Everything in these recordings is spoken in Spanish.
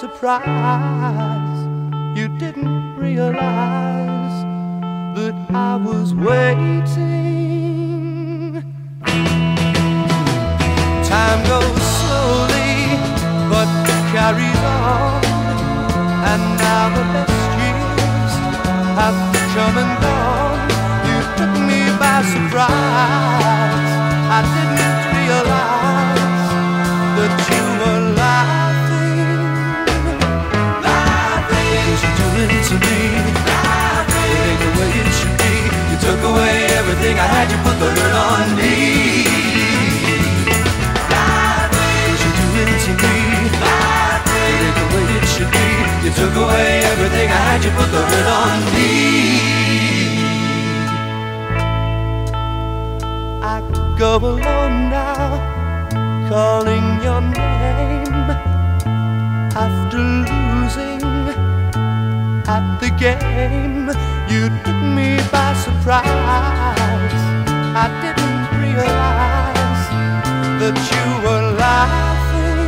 Surprise. You didn't realize that I was waiting. To me? It ain't the way it should be. You took away everything I had. You put the hurt on me. What you doing to me? It ain't the way it should be. You took away everything I had. You put the hurt on me. I go alone now, calling your name after losing the game. You took me by surprise. I didn't realize that you were laughing.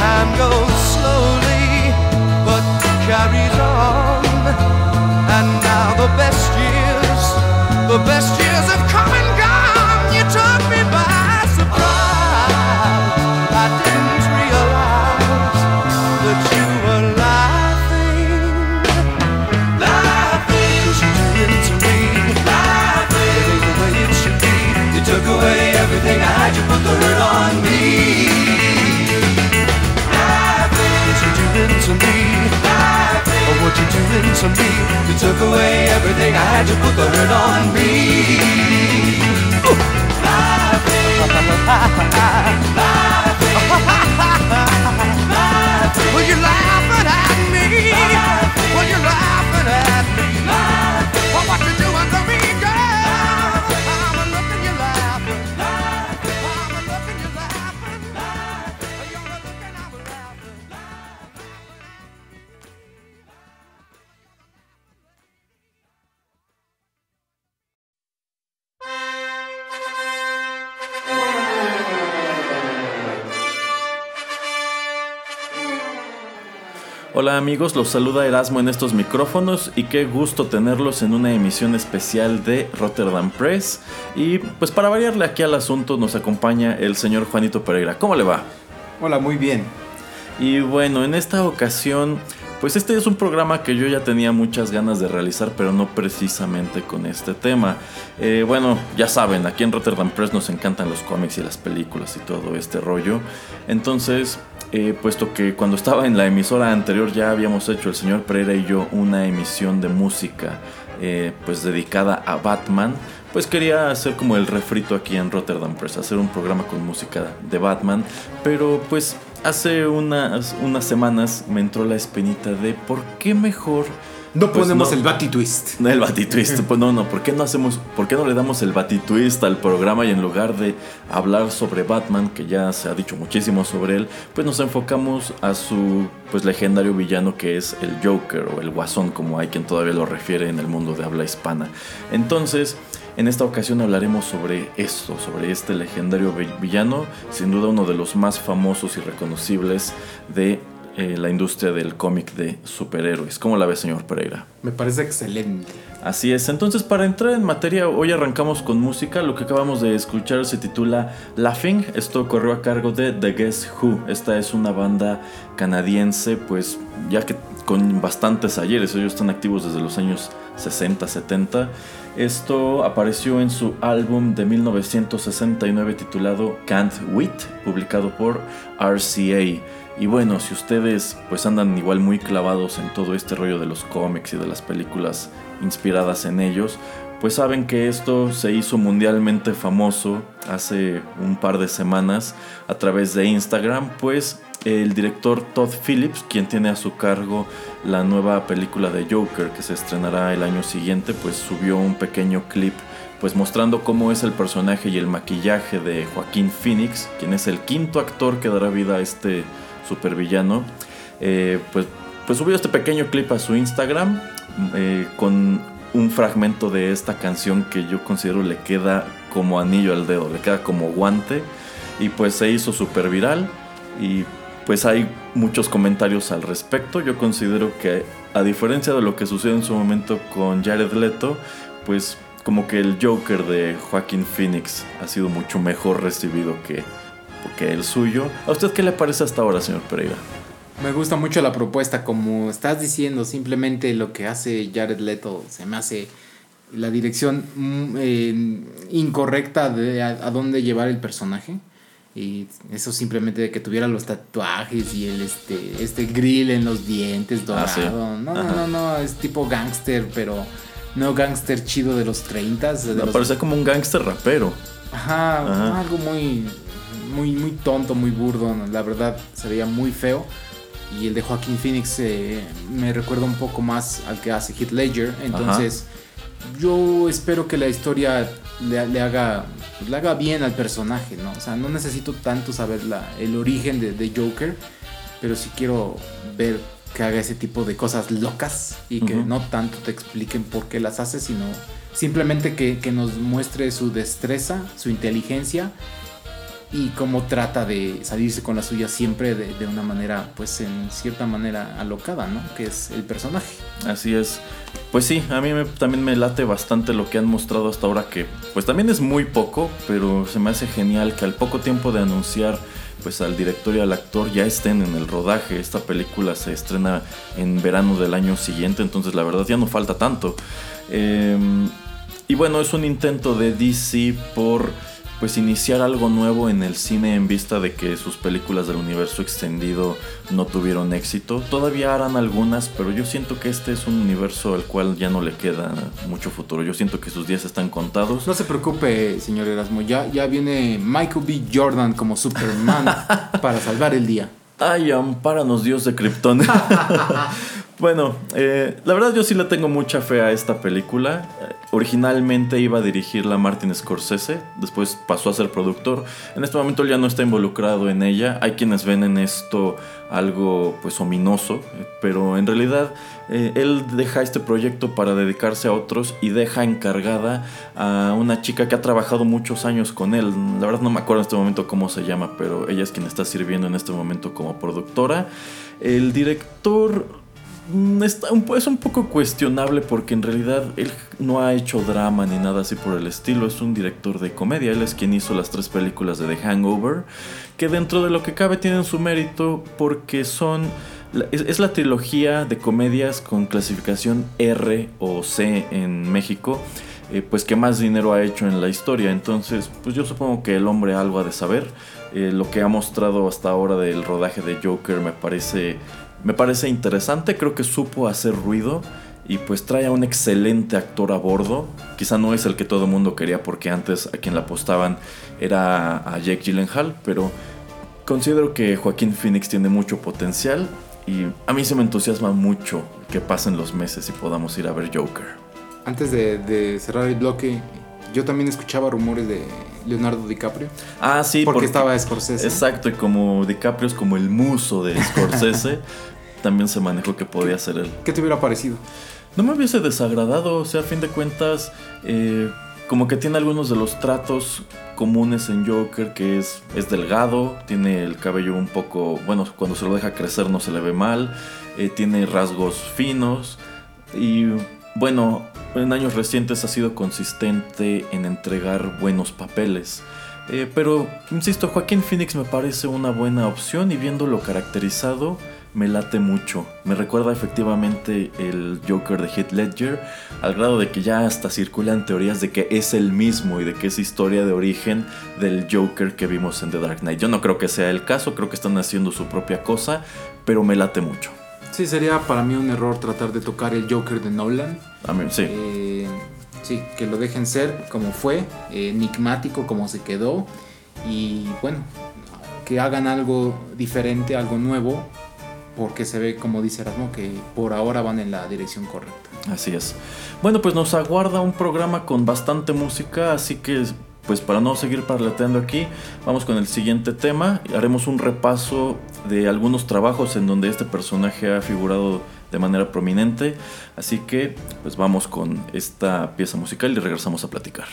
Time goes slowly, but carries on. And now the best years, the best years have come and gone. To me? You took away everything I had. You put the hurt on me. Ooh. Well, you're laughing at me. Well, you're laughing at me. What you doing to me, Hola amigos, los saluda Erasmo en estos micrófonos y qué gusto tenerlos en una emisión especial de Rotterdam Press. Y pues para variarle aquí al asunto nos acompaña el señor Juanito Pereira. ¿Cómo le va? Hola, muy bien. Y bueno, en esta ocasión, pues este es un programa que yo ya tenía muchas ganas de realizar, pero no precisamente con este tema. Eh, bueno, ya saben, aquí en Rotterdam Press nos encantan los cómics y las películas y todo este rollo. Entonces, eh, puesto que cuando estaba en la emisora anterior ya habíamos hecho el señor Pereira y yo una emisión de música eh, pues dedicada a Batman, pues quería hacer como el refrito aquí en Rotterdam Press, hacer un programa con música de Batman, pero pues hace unas, unas semanas me entró la espinita de por qué mejor No Pues ponemos no. el Batitwist. el batitwist, pues no, no, ¿por qué no hacemos, por qué no le damos el batitwist al programa y en lugar de hablar sobre Batman, que ya se ha dicho muchísimo sobre él, pues nos enfocamos a su pues legendario villano que es el Joker o el Guasón, como hay quien todavía lo refiere en el mundo de habla hispana. Entonces, en esta ocasión hablaremos sobre esto, sobre este legendario vi- villano, sin duda uno de los más famosos y reconocibles de eh, la industria del cómic de superhéroes. ¿Cómo la ve, señor Pereira? Me parece excelente. Así es, entonces para entrar en materia, hoy arrancamos con música. Lo que acabamos de escuchar se titula Laughing. Esto corrió a cargo de The Guess Who. Esta es una banda canadiense, pues ya que con bastantes ayeres, ellos están activos desde los años 60, 70. Esto apareció en su álbum de 1969 titulado Can't Wait, publicado por RCA. Y bueno, si ustedes pues andan igual muy clavados en todo este rollo de los cómics y de las películas inspiradas en ellos, pues saben que esto se hizo mundialmente famoso hace un par de semanas a través de Instagram, pues el director Todd Phillips, quien tiene a su cargo la nueva película de Joker que se estrenará el año siguiente, pues subió un pequeño clip pues mostrando cómo es el personaje y el maquillaje de Joaquín Phoenix, quien es el quinto actor que dará vida a este supervillano. Eh, pues, pues subió este pequeño clip a su Instagram eh, con un fragmento de esta canción que yo considero le queda como anillo al dedo, le queda como guante y pues se hizo súper viral y pues hay muchos comentarios al respecto. Yo considero que a diferencia de lo que sucedió en su momento con Jared Leto, pues como que el Joker de Joaquín Phoenix ha sido mucho mejor recibido que, que el suyo. ¿A usted qué le parece hasta ahora, señor Pereira? Me gusta mucho la propuesta, como estás diciendo, simplemente lo que hace Jared Leto se me hace la dirección mm, eh, incorrecta de a dónde llevar el personaje. Y eso simplemente de que tuviera los tatuajes y el este, este grill en los dientes Ah, dorado. No, no, no, no, es tipo gángster, pero no gángster chido de los 30. De los- parece como un gángster rapero. Ajá, Ajá. algo muy, muy, muy tonto, muy burdo. ¿no? La verdad, se veía muy feo. Y el de Joaquín Phoenix eh, me recuerda un poco más al que hace Heath Ledger. Entonces, yo espero que la historia le, le haga, le haga bien al personaje, ¿no? O sea, no necesito tanto saber la, el origen de, de Joker, pero sí quiero ver que haga ese tipo de cosas locas y que no tanto te expliquen por qué las hace, sino simplemente que, que nos muestre su destreza, su inteligencia y cómo trata de salirse con la suya siempre de, una manera, pues en cierta manera alocada, ¿no? Que es el personaje. Así es. Pues sí, a mí también me late bastante lo que han mostrado hasta ahora, que pues también es muy poco, pero se me hace genial que al poco tiempo de anunciar pues al director y al actor ya estén en el rodaje. Esta película se estrena en verano del año siguiente, entonces la verdad ya no falta tanto. Eh, y bueno, es un intento de DC por pues iniciar algo nuevo en el cine en vista de que sus películas del universo extendido no tuvieron éxito. Todavía harán algunas, pero yo siento que este es un universo al cual ya no le queda mucho futuro. Yo siento que sus días están contados. No se preocupe, señor Erasmo, ya, ya viene Michael B. Jordan como Superman para salvar el día. Ay, ampáranos Dios de Krypton. bueno, eh, la verdad yo sí le tengo mucha fe a esta película. Eh, originalmente iba a dirigirla Martin Scorsese, después pasó a ser productor. En este momento él ya no está involucrado en ella. Hay quienes ven en esto algo pues ominoso, pero en realidad eh, él deja este proyecto para dedicarse a otros y deja encargada a una chica que ha trabajado muchos años con él. La verdad no me acuerdo en este momento cómo se llama, pero ella es quien está sirviendo en este momento como productora. El director está un es un poco cuestionable porque en realidad él no ha hecho drama ni nada así por el estilo. Es un director de comedia. Él es quien hizo las tres películas de The Hangover, que dentro de lo que cabe tienen su mérito porque son es la trilogía de comedias con clasificación R o C en México. eh, pues que más dinero ha hecho en la historia. Entonces, pues yo supongo que el hombre algo ha de saber. Eh, lo que ha mostrado hasta ahora del rodaje de Joker me parece, me parece interesante. Creo que supo hacer ruido y pues trae a un excelente actor a bordo. Quizá no es el que todo el mundo quería porque antes a quien la apostaban era a Jake Gyllenhaal, pero considero que Joaquín Phoenix tiene mucho potencial y a mí se me entusiasma mucho que pasen los meses y podamos ir a ver Joker. Antes de, de cerrar el bloque, yo también escuchaba rumores de Leonardo DiCaprio. Ah, sí, porque, estaba Scorsese. Exacto, y como DiCaprio es como el muso de Scorsese, también se manejó que podía ser él. ¿Qué te hubiera parecido? No me hubiese desagradado, o sea, a fin de cuentas, eh, como que tiene algunos de los tratos comunes en Joker, que es, es delgado, tiene el cabello un poco, bueno, cuando se lo deja crecer no se le ve mal, eh, tiene rasgos finos y bueno, en años recientes ha sido consistente en entregar buenos papeles. Eh, pero, insisto, Joaquín Phoenix me parece una buena opción y viéndolo caracterizado me late mucho. Me recuerda efectivamente el Joker de Heath Ledger, al grado de que ya hasta circulan teorías de que es el mismo y de que es historia de origen del Joker que vimos en The Dark Knight. Yo no creo que sea el caso, creo que están haciendo su propia cosa, pero me late mucho. Sí, sería para mí un error tratar de tocar el Joker de Nolan. A mí, sí. Eh, sí, que lo dejen ser como fue, eh, enigmático como se quedó y bueno, que hagan algo diferente, algo nuevo, porque se ve, como dice Erasmo, que por ahora van en la dirección correcta. Así es. Bueno, pues nos aguarda un programa con bastante música, así que pues para no seguir parlateando aquí, vamos con el siguiente tema. Haremos un repaso de algunos trabajos en donde este personaje ha figurado de manera prominente. Así que pues vamos con esta pieza musical y regresamos a platicar.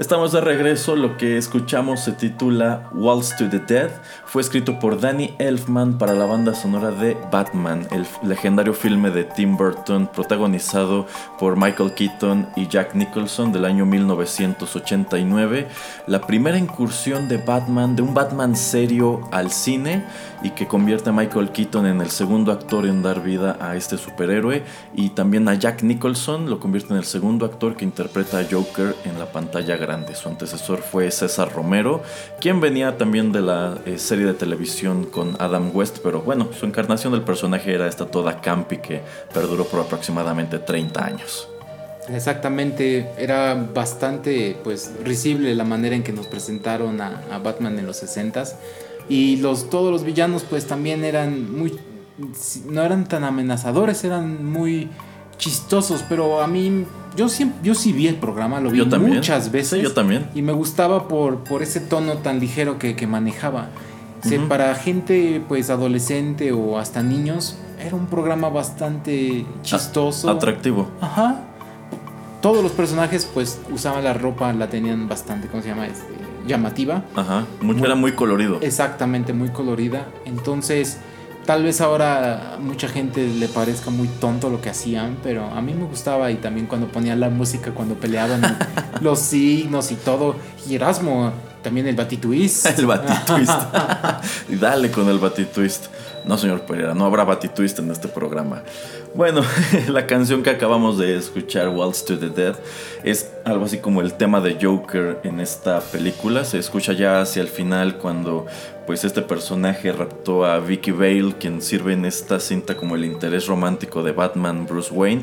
Estamos de regreso, lo que escuchamos se titula Waltz to the Dead, fue escrito por Danny Elfman para la banda sonora de Batman, el legendario filme de Tim Burton protagonizado por Michael Keaton y Jack Nicholson del año 1989, la primera incursión de Batman, de un Batman serio al cine y que convierte a Michael Keaton en el segundo actor en dar vida a este superhéroe y también a Jack Nicholson lo convierte en el segundo actor que interpreta a Joker en la pantalla grande. Su antecesor fue César Romero, quien venía también de la eh, serie de televisión con Adam West, pero bueno, su encarnación del personaje era esta toda campi que perduró por aproximadamente 30 años. Exactamente, era bastante pues risible la manera en que nos presentaron a, Batman en los 60s y los todos los villanos pues también eran muy no eran tan amenazadores, eran muy chistosos, pero a mí yo siempre yo sí vi el programa, lo vi muchas veces. yo también. Y me gustaba por, por ese tono tan ligero que, que manejaba. para gente pues adolescente o hasta niños era un programa bastante chistoso, atractivo. Ajá. Todos los personajes pues usaban la ropa, la tenían bastante, ¿cómo se llama? Este, llamativa. Ajá. era muy colorido. Exactamente, muy colorida. Entonces, Tal vez ahora mucha gente le parezca muy tonto lo que hacían, pero a mí me gustaba y también cuando ponían la música, cuando peleaban los signos y todo. Y Erasmo, también el Batitwist. El Batitwist. dale con el Batitwist. No, señor Pereira, no habrá Batitwist en este programa. Bueno, la canción que acabamos de escuchar, Waltz to the Dead, es algo así como el tema de Joker en esta película. Se escucha ya hacia el final cuando pues este personaje raptó a Vicky Vale, quien sirve en esta cinta como el interés romántico de Batman Bruce Wayne.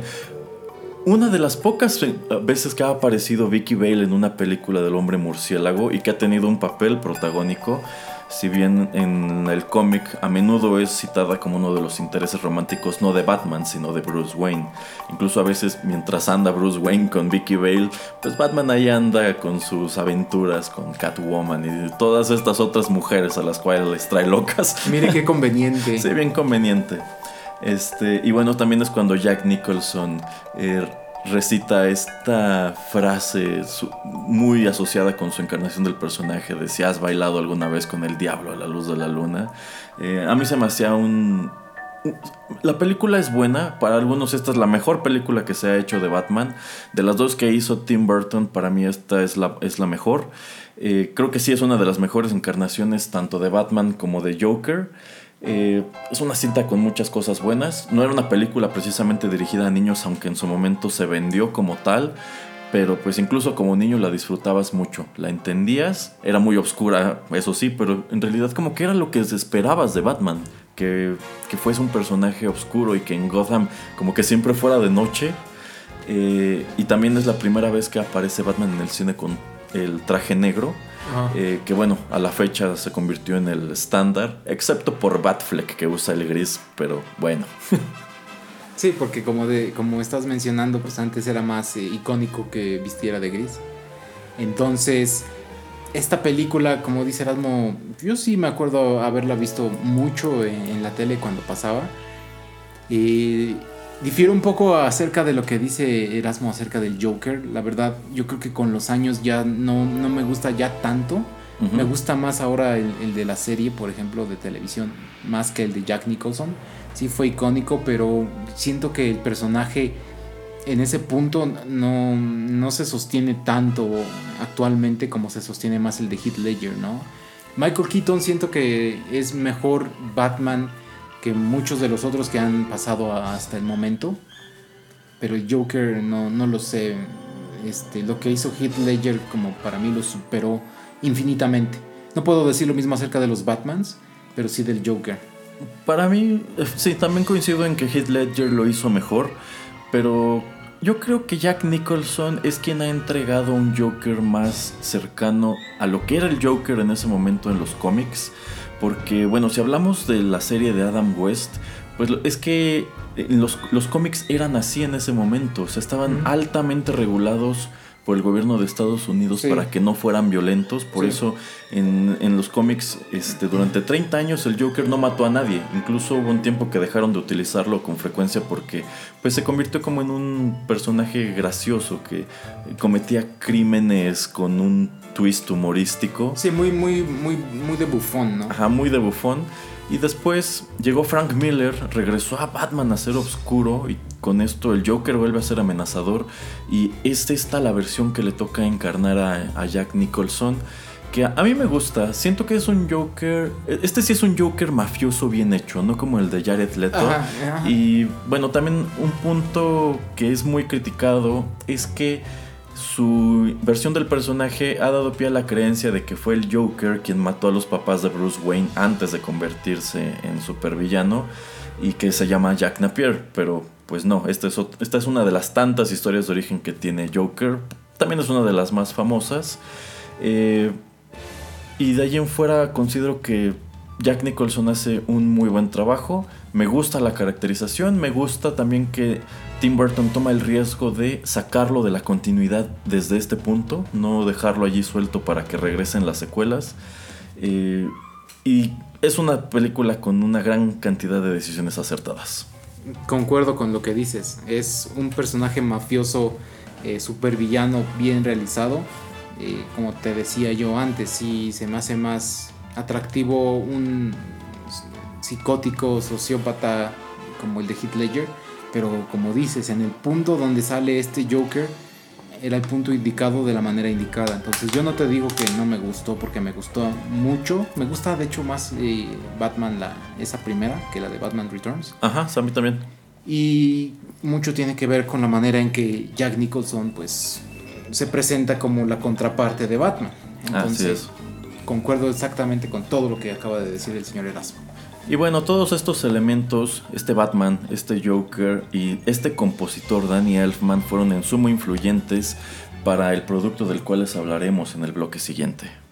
Una de las pocas veces que ha aparecido Vicky Vale en una película del hombre murciélago y que ha tenido un papel protagónico si bien en el cómic a menudo es citada como uno de los intereses románticos no de Batman, sino de Bruce Wayne. Incluso a veces mientras anda Bruce Wayne con Vicky Vale, pues Batman ahí anda con sus aventuras con Catwoman y todas estas otras mujeres a las cuales les trae locas. Mire qué conveniente. sí, bien conveniente. Este, y bueno, también es cuando Jack Nicholson eh, recita esta frase muy asociada con su encarnación del personaje de si has bailado alguna vez con el diablo a la luz de la luna. Eh, a mí se me hacía un... La película es buena, para algunos esta es la mejor película que se ha hecho de Batman. De las dos que hizo Tim Burton, para mí esta es la, es la mejor. Eh, creo que sí es una de las mejores encarnaciones tanto de Batman como de Joker. Eh, es una cinta con muchas cosas buenas. No era una película precisamente dirigida a niños, aunque en su momento se vendió como tal. Pero pues incluso como niño la disfrutabas mucho, la entendías, era muy oscura, eso sí, pero en realidad como que era lo que esperabas de Batman, que, que fuese un personaje oscuro y que en Gotham como que siempre fuera de noche. Eh, y también es la primera vez que aparece Batman en el cine con el traje negro eh, que bueno, a la fecha se convirtió en el estándar, excepto por Batfleck que usa el gris, pero bueno. sí, porque como, de, como estás mencionando, pues antes era más eh, icónico que vistiera de gris. Entonces, esta película, como dice Erasmo, yo sí me acuerdo haberla visto mucho en, la tele cuando pasaba. Y Difiero un poco acerca de lo que dice Erasmo acerca del Joker. La verdad, yo creo que con los años ya no, me gusta ya tanto. Me gusta más ahora el, de la serie, por ejemplo, de televisión, más que el de Jack Nicholson. Sí fue icónico, pero siento que el personaje en ese punto no, no se sostiene tanto actualmente como se sostiene más el de Heath Ledger, ¿no? Michael Keaton siento que es mejor Batman que muchos de los otros que han pasado hasta el momento. Pero el Joker no, no lo sé. Este, lo que hizo Heath Ledger como para mí lo superó infinitamente. No puedo decir lo mismo acerca de los Batmans, pero sí del Joker. Para mí, sí, también coincido en que Heath Ledger lo hizo mejor, pero yo creo que Jack Nicholson es quien ha entregado un Joker más cercano a lo que era el Joker en ese momento en los cómics. Porque, bueno, si hablamos de la serie de Adam West, pues es que eh, los, cómics eran así en ese momento. O sea, estaban altamente regulados por el gobierno de Estados Unidos Sí. para que no fueran violentos. Por Sí. eso en, en los cómics este, durante 30 años el Joker no mató a nadie. Incluso hubo un tiempo que dejaron de utilizarlo con frecuencia porque pues, se convirtió como en un personaje gracioso que cometía crímenes con un twist humorístico. Sí, muy, muy, muy, muy de bufón, ¿no? Ajá, muy de bufón. Y después llegó Frank Miller, regresó a Batman a ser oscuro y con esto el Joker vuelve a ser amenazador. Y esta está la versión que le toca encarnar a, a Jack Nicholson. Que a, a mí me gusta, siento que es un Joker, este sí es un Joker mafioso bien hecho, no como el de Jared Leto. Ajá, ajá. Y bueno, también un punto que es muy criticado es que su versión del personaje ha dado pie a la creencia de que fue el Joker quien mató a los papás de Bruce Wayne antes de convertirse en supervillano y que se llama Jack Napier, pero pues no, esta es, una de las tantas historias de origen que tiene Joker, también es una de las más famosas. Eh, y de ahí en fuera considero que Jack Nicholson hace un muy buen trabajo. Me gusta la caracterización, me gusta también que Tim Burton toma el riesgo de sacarlo de la continuidad desde este punto, no dejarlo allí suelto para que regresen las secuelas. Eh, y es una película con una gran cantidad de decisiones acertadas. Concuerdo con lo que dices. Es un personaje mafioso, eh, supervillano, bien realizado. Eh, como te decía yo antes, sí se me hace más atractivo un psicótico sociópata como el de Heath Ledger. Pero como dices, en el punto donde sale este Joker, era el punto indicado de la manera indicada. Entonces yo no te digo que no me gustó porque me gustó mucho. Me gusta de hecho más eh, Batman, la, esa primera, que la de Batman Returns. Ajá, a mí también. Y mucho tiene que ver con la manera en que Jack Nicholson pues se presenta como la contraparte de Batman. Así Entonces, es. concuerdo exactamente con todo lo que acaba de decir el señor Erasmo. Y bueno, todos estos elementos, este Batman, este Joker y este compositor Danny Elfman fueron en sumo influyentes para el producto del cual les hablaremos en el bloque siguiente.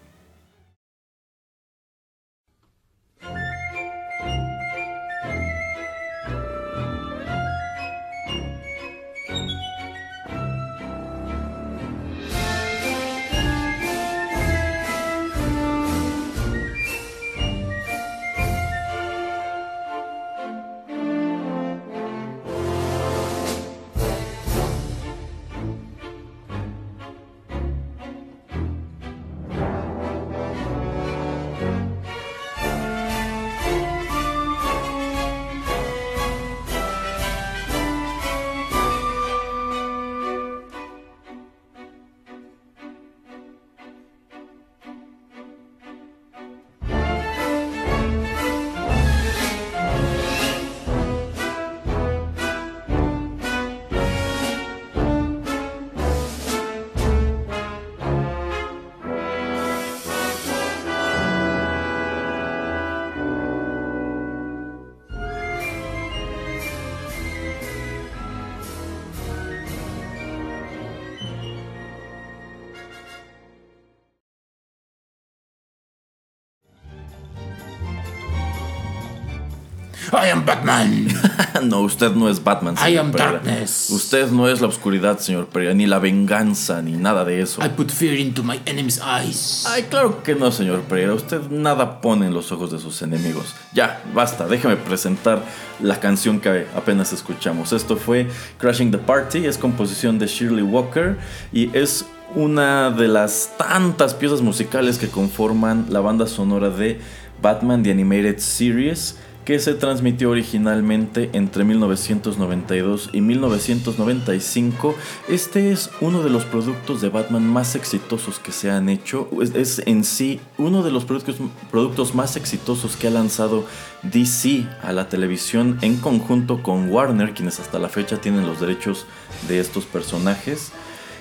I am Batman. no, usted no es Batman. I señor am Pereira. darkness. Usted no es la oscuridad, señor Pereira, ni la venganza, ni nada de eso. I put fear into my enemy's eyes. Ay, claro que no, señor Pereira. Usted nada pone en los ojos de sus enemigos. Ya, basta. Déjeme presentar la canción que apenas escuchamos. Esto fue Crashing the Party. Es composición de Shirley Walker y es una de las tantas piezas musicales que conforman la banda sonora de Batman The Animated Series que se transmitió originalmente entre 1992 y 1995. Este es uno de los productos de Batman más exitosos que se han hecho. Es, en sí uno de los productos, productos más exitosos que ha lanzado DC a la televisión en conjunto con Warner, quienes hasta la fecha tienen los derechos de estos personajes.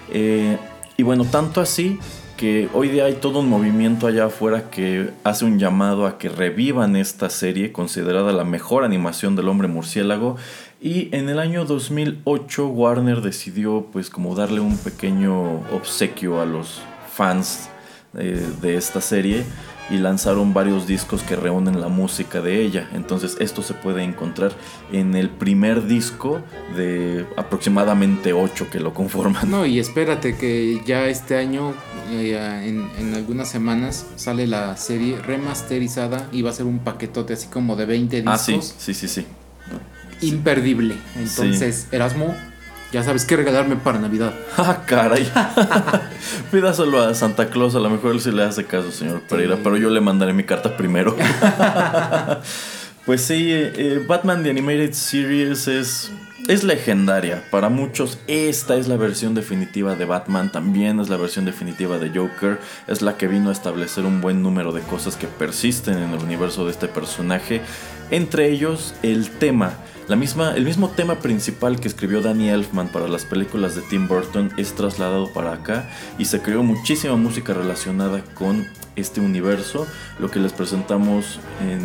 Eh, y bueno, tanto así que hoy día hay todo un movimiento allá afuera que hace un llamado a que revivan esta serie considerada la mejor animación del hombre murciélago. Y en el año 2008 Warner decidió pues como darle un pequeño obsequio a los fans eh, de esta serie y lanzaron varios discos que reúnen la música de ella. Entonces esto se puede encontrar en el primer disco de aproximadamente 8 que lo conforman. No, y espérate que ya este año, eh, en, en, algunas semanas, sale la serie remasterizada y va a ser un paquetote así como de 20 discos. Ah, sí, sí, sí, sí. Imperdible. Entonces, Erasmo, ya sabes qué regalarme para Navidad. Ah, caray. Pídaselo a Santa Claus, a lo mejor él sí le hace caso, señor Pereira, pero yo le mandaré mi carta primero. pues sí, eh, Batman The Animated Series es, es legendaria. Para muchos, esta es la versión definitiva de Batman, también es la versión definitiva de Joker. Es la que vino a establecer un buen número de cosas que persisten en el universo de este personaje. Entre ellos, el tema la misma, el mismo tema principal que escribió Danny Elfman para las películas de Tim Burton es trasladado para acá y se creó muchísima música relacionada con este universo. Lo que les presentamos en,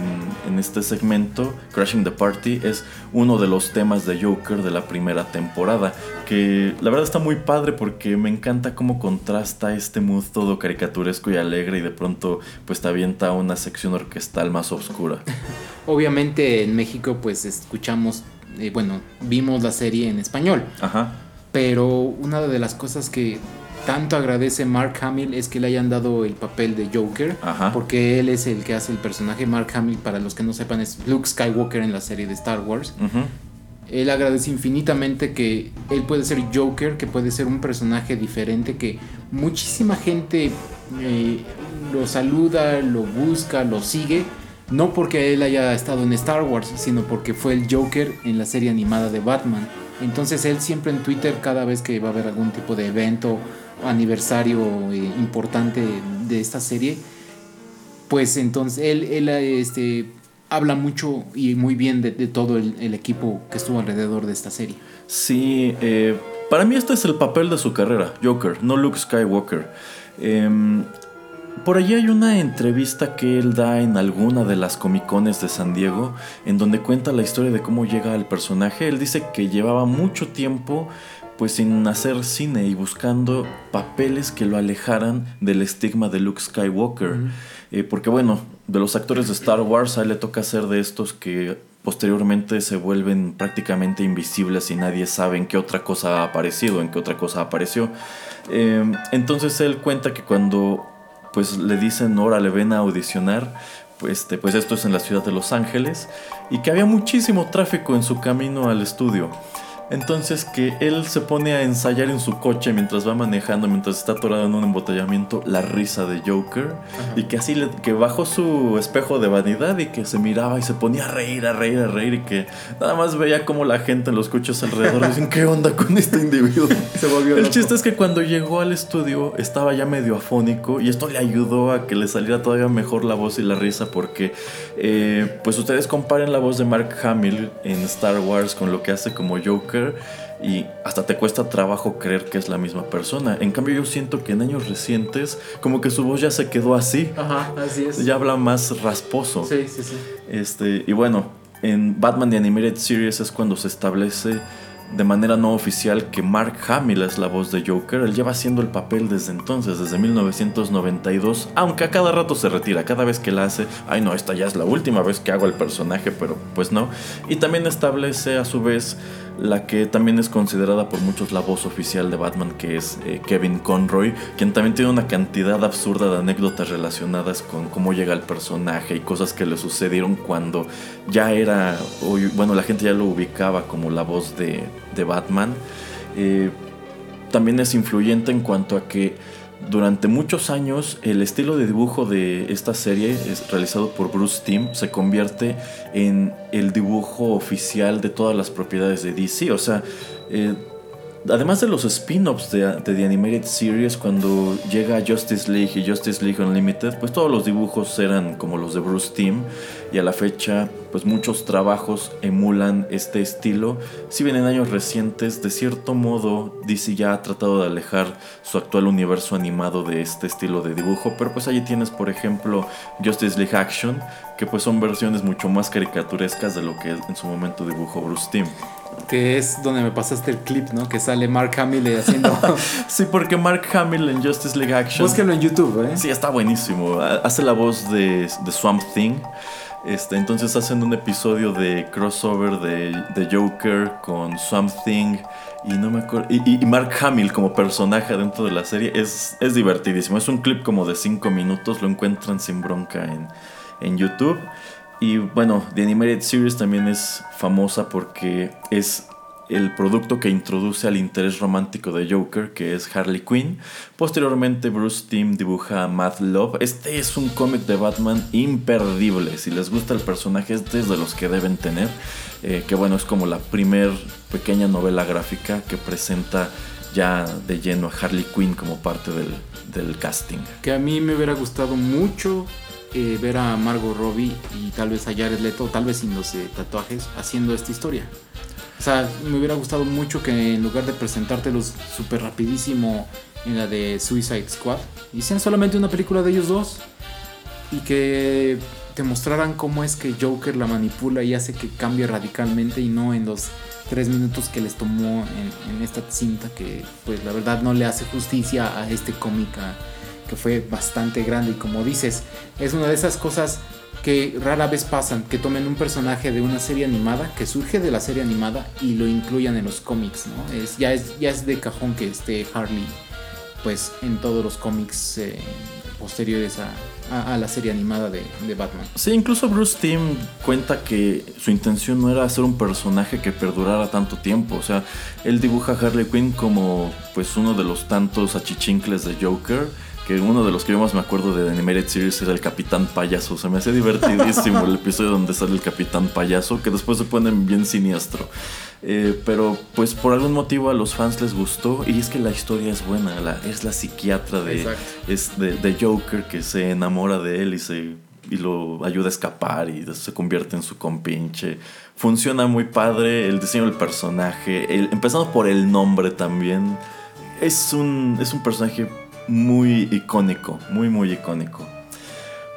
en, este segmento, Crashing the Party, es uno de los temas de Joker de la primera temporada. Que la verdad está muy padre porque me encanta cómo contrasta este mood todo caricaturesco y alegre y de pronto pues te avienta una sección orquestal más oscura. Obviamente en México pues escuchamos, eh, bueno, vimos la serie en español. Ajá. Pero una de las cosas que tanto agradece Mark Hamill es que le hayan dado el papel de Joker, Ajá. porque él es el que hace el personaje. Mark Hamill, para los que no sepan, es Luke Skywalker en la serie de Star Wars. Él agradece infinitamente que él puede ser Joker, que puede ser un personaje diferente, que muchísima gente eh, lo saluda, lo busca, lo sigue. No porque él haya estado en Star Wars, sino porque fue el Joker en la serie animada de Batman. Entonces él siempre en Twitter, cada vez que va a haber algún tipo de evento, aniversario eh, importante de esta serie, pues entonces él, él este, habla mucho y muy bien de, todo el, equipo que estuvo alrededor de esta serie. Sí, eh, para mí este es el papel de su carrera, Joker, no Luke Skywalker. Eh, por allí hay una entrevista que él da en alguna de las comicones de San Diego, en donde cuenta la historia de cómo llega al personaje. Él dice que llevaba mucho tiempo pues sin hacer cine y buscando papeles que lo alejaran del estigma de Luke Skywalker. Eh, porque bueno, de los actores de Star Wars a él le toca ser de estos que posteriormente se vuelven prácticamente invisibles y nadie sabe en qué otra cosa ha aparecido, en qué otra cosa apareció. Eh, entonces él cuenta que cuando pues le dicen, órale, ven a audicionar, pues, este, pues esto es en la ciudad de Los Ángeles, y que había muchísimo tráfico en su camino al estudio. Entonces que él se pone a ensayar en su coche mientras va manejando, mientras está atorado en un embotellamiento, la risa de Joker. Ajá. Y que así, le, que bajó su espejo de vanidad y que se miraba y se ponía a reír, a reír, a reír. Y que nada más veía como la gente en los coches alrededor dicen, ¿qué onda con este individuo? Se volvió El loco. chiste es que cuando llegó al estudio estaba ya medio afónico y esto le ayudó a que le saliera todavía mejor la voz y la risa porque eh, pues ustedes comparen la voz de Mark Hamill en Star Wars con lo que hace como Joker y hasta te cuesta trabajo creer que es la misma persona. En cambio yo siento que en años recientes como que su voz ya se quedó así. Ajá, así es. Ya habla más rasposo. Sí, sí, sí. Este, y bueno, en Batman The Animated Series es cuando se establece de manera no oficial que Mark Hamill es la voz de Joker. Él lleva haciendo el papel desde entonces, desde 1992, aunque a cada rato se retira, cada vez que la hace, ay no, esta ya es la última vez que hago el personaje, pero pues no. Y también establece a su vez la que también es considerada por muchos la voz oficial de Batman, que es eh, Kevin Conroy, quien también tiene una cantidad absurda de anécdotas relacionadas con cómo llega el personaje y cosas que le sucedieron cuando ya era, bueno, la gente ya lo ubicaba como la voz de, de Batman. Eh, también es influyente en cuanto a que durante muchos años el estilo de dibujo de esta serie realizado por Bruce Timm se convierte en el dibujo oficial de todas las propiedades de DC. O sea, eh, además de los spin-offs de, de, The Animated Series, cuando llega Justice League y Justice League Unlimited, pues todos los dibujos eran como los de Bruce Timm y a la fecha pues muchos trabajos emulan este estilo. Si bien en años recientes, de cierto modo, DC ya ha tratado de alejar su actual universo animado de este estilo de dibujo, pero pues allí tienes por ejemplo Justice League Action, que pues son versiones mucho más caricaturescas de lo que en su momento dibujó Bruce Timm. Que es donde me pasaste el clip, ¿no? Que sale Mark Hamill haciendo. sí, porque Mark Hamill en Justice League Action. Búsquelo en YouTube, ¿eh? Sí, está buenísimo. Hace la voz de, de Swamp Thing. Este, entonces hacen un episodio de crossover de, de Joker con Swamp Thing y no me acuerdo. Y, Mark Hamill como personaje dentro de la serie es, es divertidísimo. Es un clip como de 5 minutos, lo encuentran sin bronca en, en YouTube. Y bueno, The Animated Series también es famosa porque es el producto que introduce al interés romántico de Joker, que es Harley Quinn. Posteriormente, Bruce Timm dibuja Mad Love. Este es un cómic de Batman imperdible. Si les gusta el personaje, este es de los que deben tener. Eh, que bueno, es como la primer pequeña novela gráfica que presenta ya de lleno a Harley Quinn como parte del, del casting. Que a mí me hubiera gustado mucho eh, ver a Margot Robbie y tal vez a Jared Leto, tal vez sin los eh, tatuajes, haciendo esta historia. O sea, me hubiera gustado mucho que en lugar de presentártelos súper rapidísimo en la de Suicide Squad, hicieran solamente una película de ellos dos y que te mostraran cómo es que Joker la manipula y hace que cambie radicalmente y no en los tres minutos que les tomó en, en esta cinta que pues la verdad no le hace justicia a este cómica que fue bastante grande y como dices, es una de esas cosas que rara vez pasan, que tomen un personaje de una serie animada, que surge de la serie animada y lo incluyan en los cómics, ¿no? Es, ya, es, ya es de cajón que esté Harley pues en todos los cómics eh, posteriores a, a, la serie animada de, de, Batman. Sí, incluso Bruce Timm cuenta que su intención no era hacer un personaje que perdurara tanto tiempo. O sea, él dibuja a Harley Quinn como pues uno de los tantos achichincles de Joker uno de los que yo más me acuerdo de The Animated Series era el Capitán Payaso. O sea, me hacía divertidísimo el episodio donde sale el Capitán Payaso, que después se ponen bien siniestro. Eh, pero pues por algún motivo a los fans les gustó y es que la historia es buena, es la psiquiatra de, es de, Joker que se enamora de él y, se, y lo ayuda a escapar y se convierte en su compinche. Funciona muy padre el diseño del personaje, empezando por el nombre también. Es un, es un personaje muy icónico, muy muy icónico.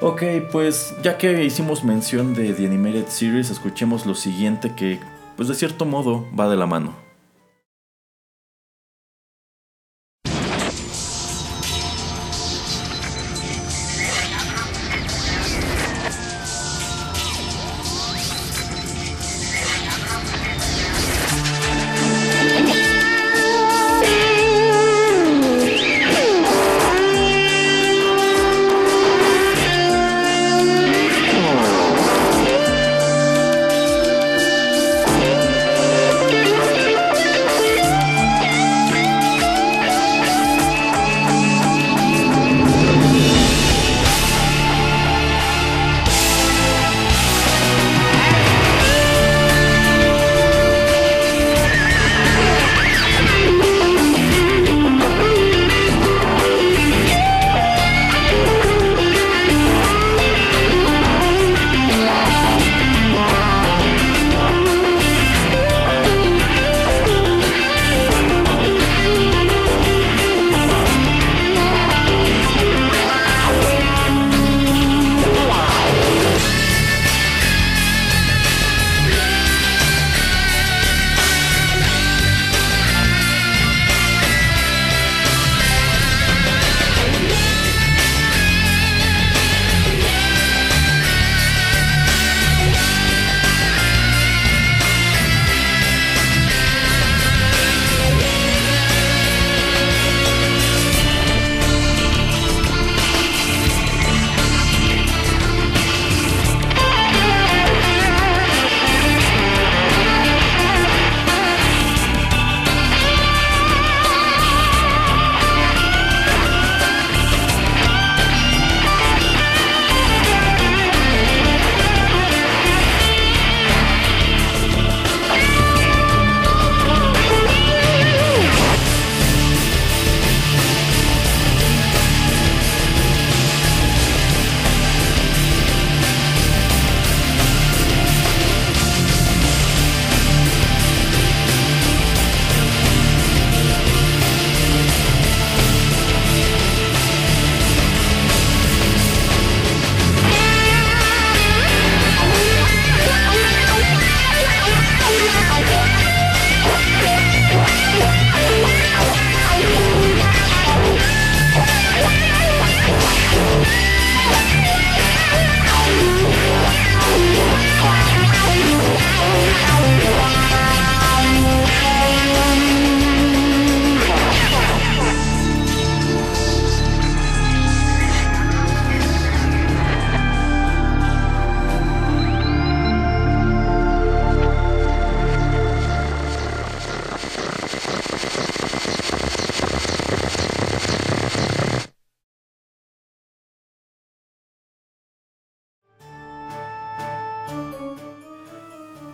Ok, pues ya que hicimos mención de The Animated Series, escuchemos lo siguiente que pues de cierto modo va de la mano.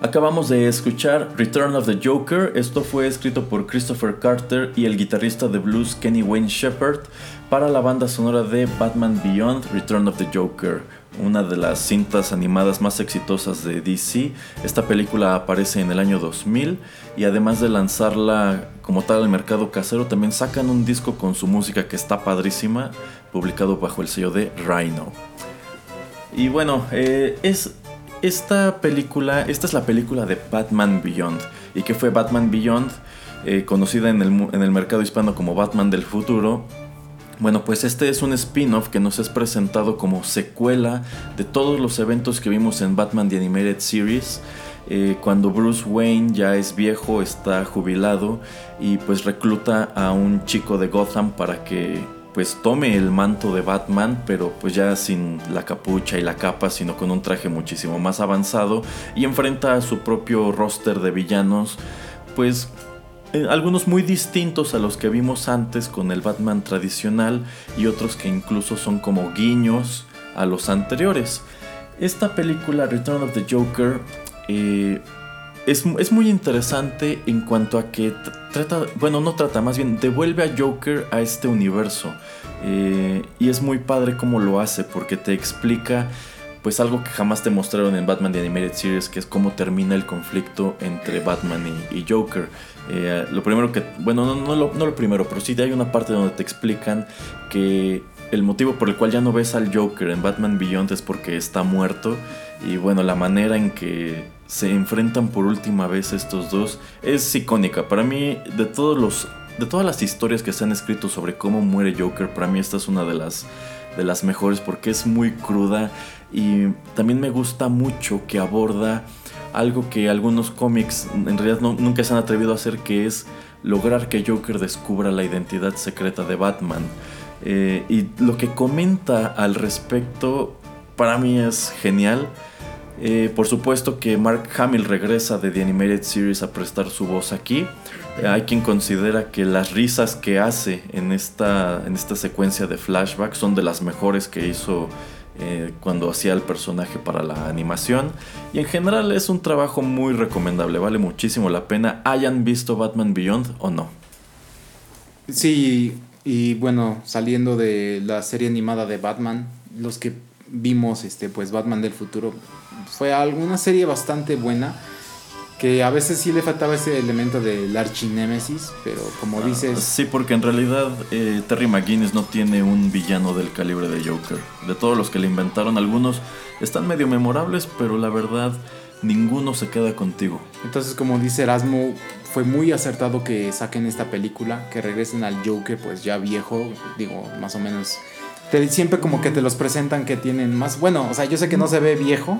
Acabamos de escuchar Return of the Joker, esto fue escrito por Christopher Carter y el guitarrista de blues Kenny Wayne Shepherd para la banda sonora de Batman Beyond Return of the Joker, una de las cintas animadas más exitosas de DC. Esta película aparece en el año 2000 y además de lanzarla como tal al mercado casero, también sacan un disco con su música que está padrísima, publicado bajo el sello de Rhino. Y bueno, eh, es esta película, esta es la película de Batman Beyond. ¿Y que fue Batman Beyond? Eh, conocida en el, mercado hispano como Batman del futuro. Bueno, pues este es un spin-off que nos es presentado como secuela de todos los eventos que vimos en Batman The Animated Series. Eh, cuando Bruce Wayne ya es viejo, está jubilado y pues recluta a un chico de Gotham para que pues tome el manto de Batman, pero pues ya sin la capucha y la capa, sino con un traje muchísimo más avanzado y enfrenta a su propio roster de villanos, pues eh, algunos muy distintos a los que vimos antes con el Batman tradicional y otros que incluso son como guiños a los anteriores. Esta película Return of the Joker eh, es, muy interesante en cuanto a que trata, bueno, no trata, más bien devuelve a Joker a este universo. Eh, y es muy padre cómo lo hace, porque te explica pues algo que jamás te mostraron en Batman The Animated Series, que es cómo termina el conflicto entre Batman y, Joker. Eh, lo primero que, bueno, no, no, lo, no lo primero, pero sí hay una parte donde te explican que el motivo por el cual ya no ves al Joker en Batman Beyond es porque está muerto. Y bueno, la manera en que se enfrentan por última vez estos dos es icónica. Para mí, de todos los de todas las historias que se han escrito sobre cómo muere Joker, para mí esta es una de las de las mejores porque es muy cruda y también me gusta mucho que aborda algo que algunos cómics en realidad nunca se han atrevido a hacer que es lograr que Joker descubra la identidad secreta de Batman. Eh, y lo que comenta al respecto para mí es genial. Eh, por supuesto que Mark Hamill regresa de The Animated Series a prestar su voz aquí. Eh, hay quien considera que las risas que hace en esta, en esta secuencia de flashback son de las mejores que hizo eh, cuando hacía el personaje para la animación. Y en general es un trabajo muy recomendable, vale muchísimo la pena. Hayan visto Batman Beyond o no. Sí, y bueno, saliendo de la serie animada de Batman, los que vimos este pues Batman del futuro fue alguna serie bastante buena que a veces sí le faltaba ese elemento del archinémesis, pero como ah, dices... Sí, porque en realidad eh, Terry McGuinness no tiene un villano del calibre de Joker. De todos los que le inventaron, algunos están medio memorables, pero la verdad ninguno se queda contigo. Entonces, como dice Erasmo, fue muy acertado que saquen esta película, que regresen al Joker pues ya viejo, digo, más o menos siempre como que te los presentan que tienen más. Bueno, o sea, yo sé que no se ve viejo,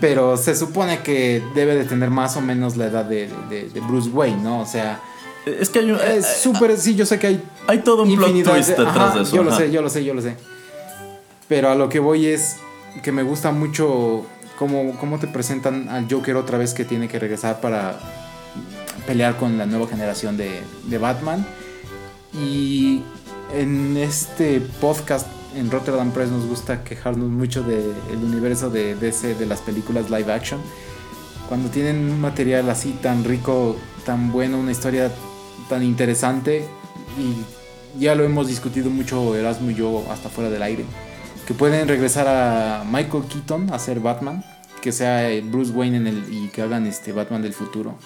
pero se supone que debe de tener más o menos la edad de, Bruce Wayne, ¿no? O sea. Es que hay un, Es súper. Sí, yo sé que hay. Hay todo un plot twist detrás de eso. Yo lo sé, yo lo sé, yo lo sé. Pero a lo que voy es que me gusta mucho cómo, cómo te presentan al Joker otra vez que tiene que regresar para pelear con la nueva generación de, de Batman. Y en este podcast en Rotterdam Press nos gusta quejarnos mucho del universo de DC, de las películas live action. Cuando tienen un material así tan rico, tan bueno, una historia tan interesante, y ya lo hemos discutido mucho Erasmo y yo hasta fuera del aire, que pueden regresar a Michael Keaton a ser Batman, que sea Bruce Wayne en el, y que hagan este Batman del futuro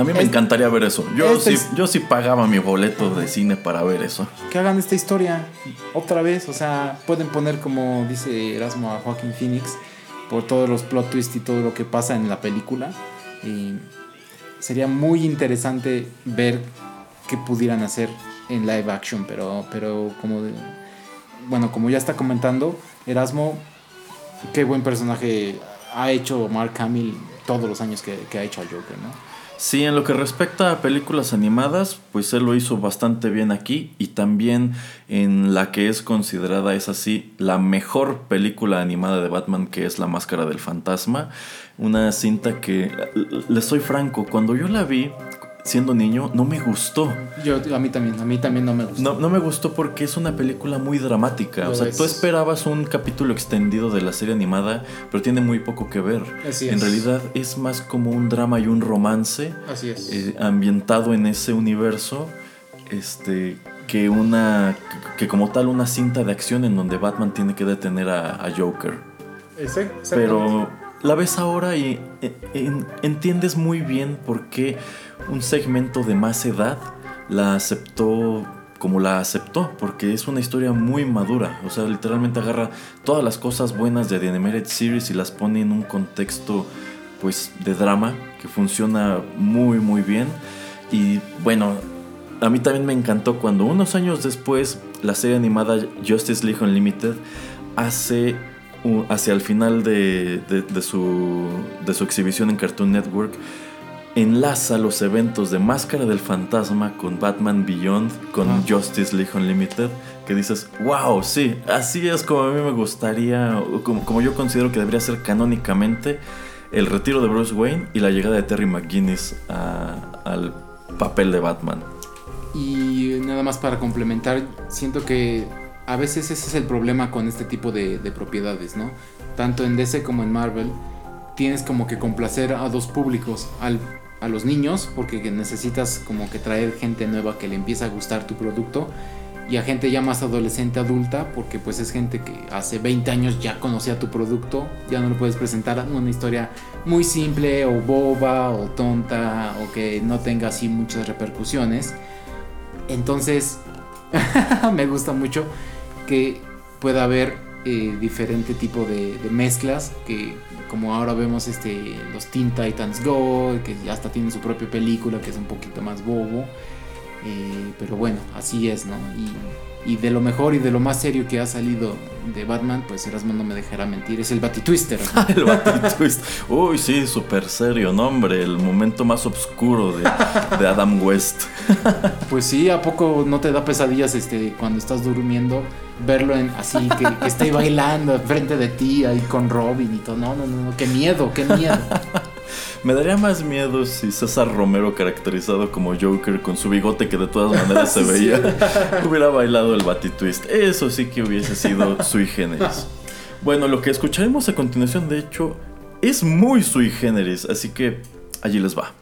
a mí me encantaría ver eso. Yo, sí, yo sí pagaba mi boleto de cine para ver eso. Que hagan esta historia otra vez. O sea, pueden poner, como dice Erasmo, a Joaquín Phoenix por todos los plot twists y todo lo que pasa en la película. Y sería muy interesante ver qué pudieran hacer en live action. Pero, pero como, bueno, como ya está comentando, Erasmo, qué buen personaje ha hecho Mark Hamill todos los años que, que ha hecho a Joker, ¿no? Sí, en lo que respecta a películas animadas, pues él lo hizo bastante bien aquí y también en la que es considerada, es así, la mejor película animada de Batman que es La Máscara del Fantasma. Una cinta que, le soy franco, cuando yo la vi, siendo niño, no me gustó. Yo, a mí también, a mí también no me gustó. No, no me gustó porque es una película muy dramática. Lo o sea, es. tú esperabas un capítulo extendido de la serie animada, pero tiene muy poco que ver. Así En es. realidad es más como un drama y un romance Así es. eh, ambientado en ese universo, este, que una, que como tal una cinta de acción en donde Batman tiene que detener a, a Joker. Pero la ves ahora y eh, en- entiendes muy bien por qué un segmento de más edad la aceptó como la aceptó, porque es una historia muy madura. O sea, literalmente agarra todas las cosas buenas de The Animated Series y las pone en un contexto pues de drama que funciona muy muy bien. Y bueno, a mí también me encantó cuando unos años después la serie animada Justice League Unlimited hace hacia el final de- de su, de su exhibición en Cartoon Network enlaza los eventos de Máscara del Fantasma con Batman Beyond, con Ah. Justice League Unlimited, que dices, wow, sí, así es como a mí me gustaría, como, como yo considero que debería ser canónicamente el retiro de Bruce Wayne y la llegada de Terry McGuinness a- al papel de Batman. Y nada más para complementar, siento que a veces ese es el problema con este tipo de, de propiedades, ¿no? Tanto en DC como en Marvel, tienes como que complacer a dos públicos, al, a los niños, porque necesitas como que traer gente nueva que le empiece a gustar tu producto, y a gente ya más adolescente, adulta, porque pues es gente que hace 20 años ya conocía tu producto, ya no le puedes presentar una historia muy simple o boba o tonta o que no tenga así muchas repercusiones. Entonces, me gusta mucho que pueda haber eh, diferente tipo de mezclas, que como ahora vemos este, los Teen Titans Go, que hasta tienen su propia película, que es un poquito más bobo. Eh, pero bueno, así es, ¿no? Y, y de lo mejor y de lo más serio que ha salido de Batman, pues Erasmo no me dejará mentir, es el Batitwister. ¿no? El Batitwist. Uy, sí, súper serio, ¿no, hombre? El momento más oscuro de, de Adam West. Pues sí, ¿a poco no te da pesadillas este, cuando estás durmiendo? Verlo en, así, que, que esté bailando enfrente de ti ahí con Robin y todo. No, no, no, no, qué miedo, qué miedo. Me daría más miedo si César Romero, caracterizado como Joker con su bigote que de todas maneras se veía, hubiera bailado el Batitwist. Eso sí que hubiese sido sui generis. Bueno, lo que escucharemos a continuación, de hecho, es muy sui generis, así que allí les va.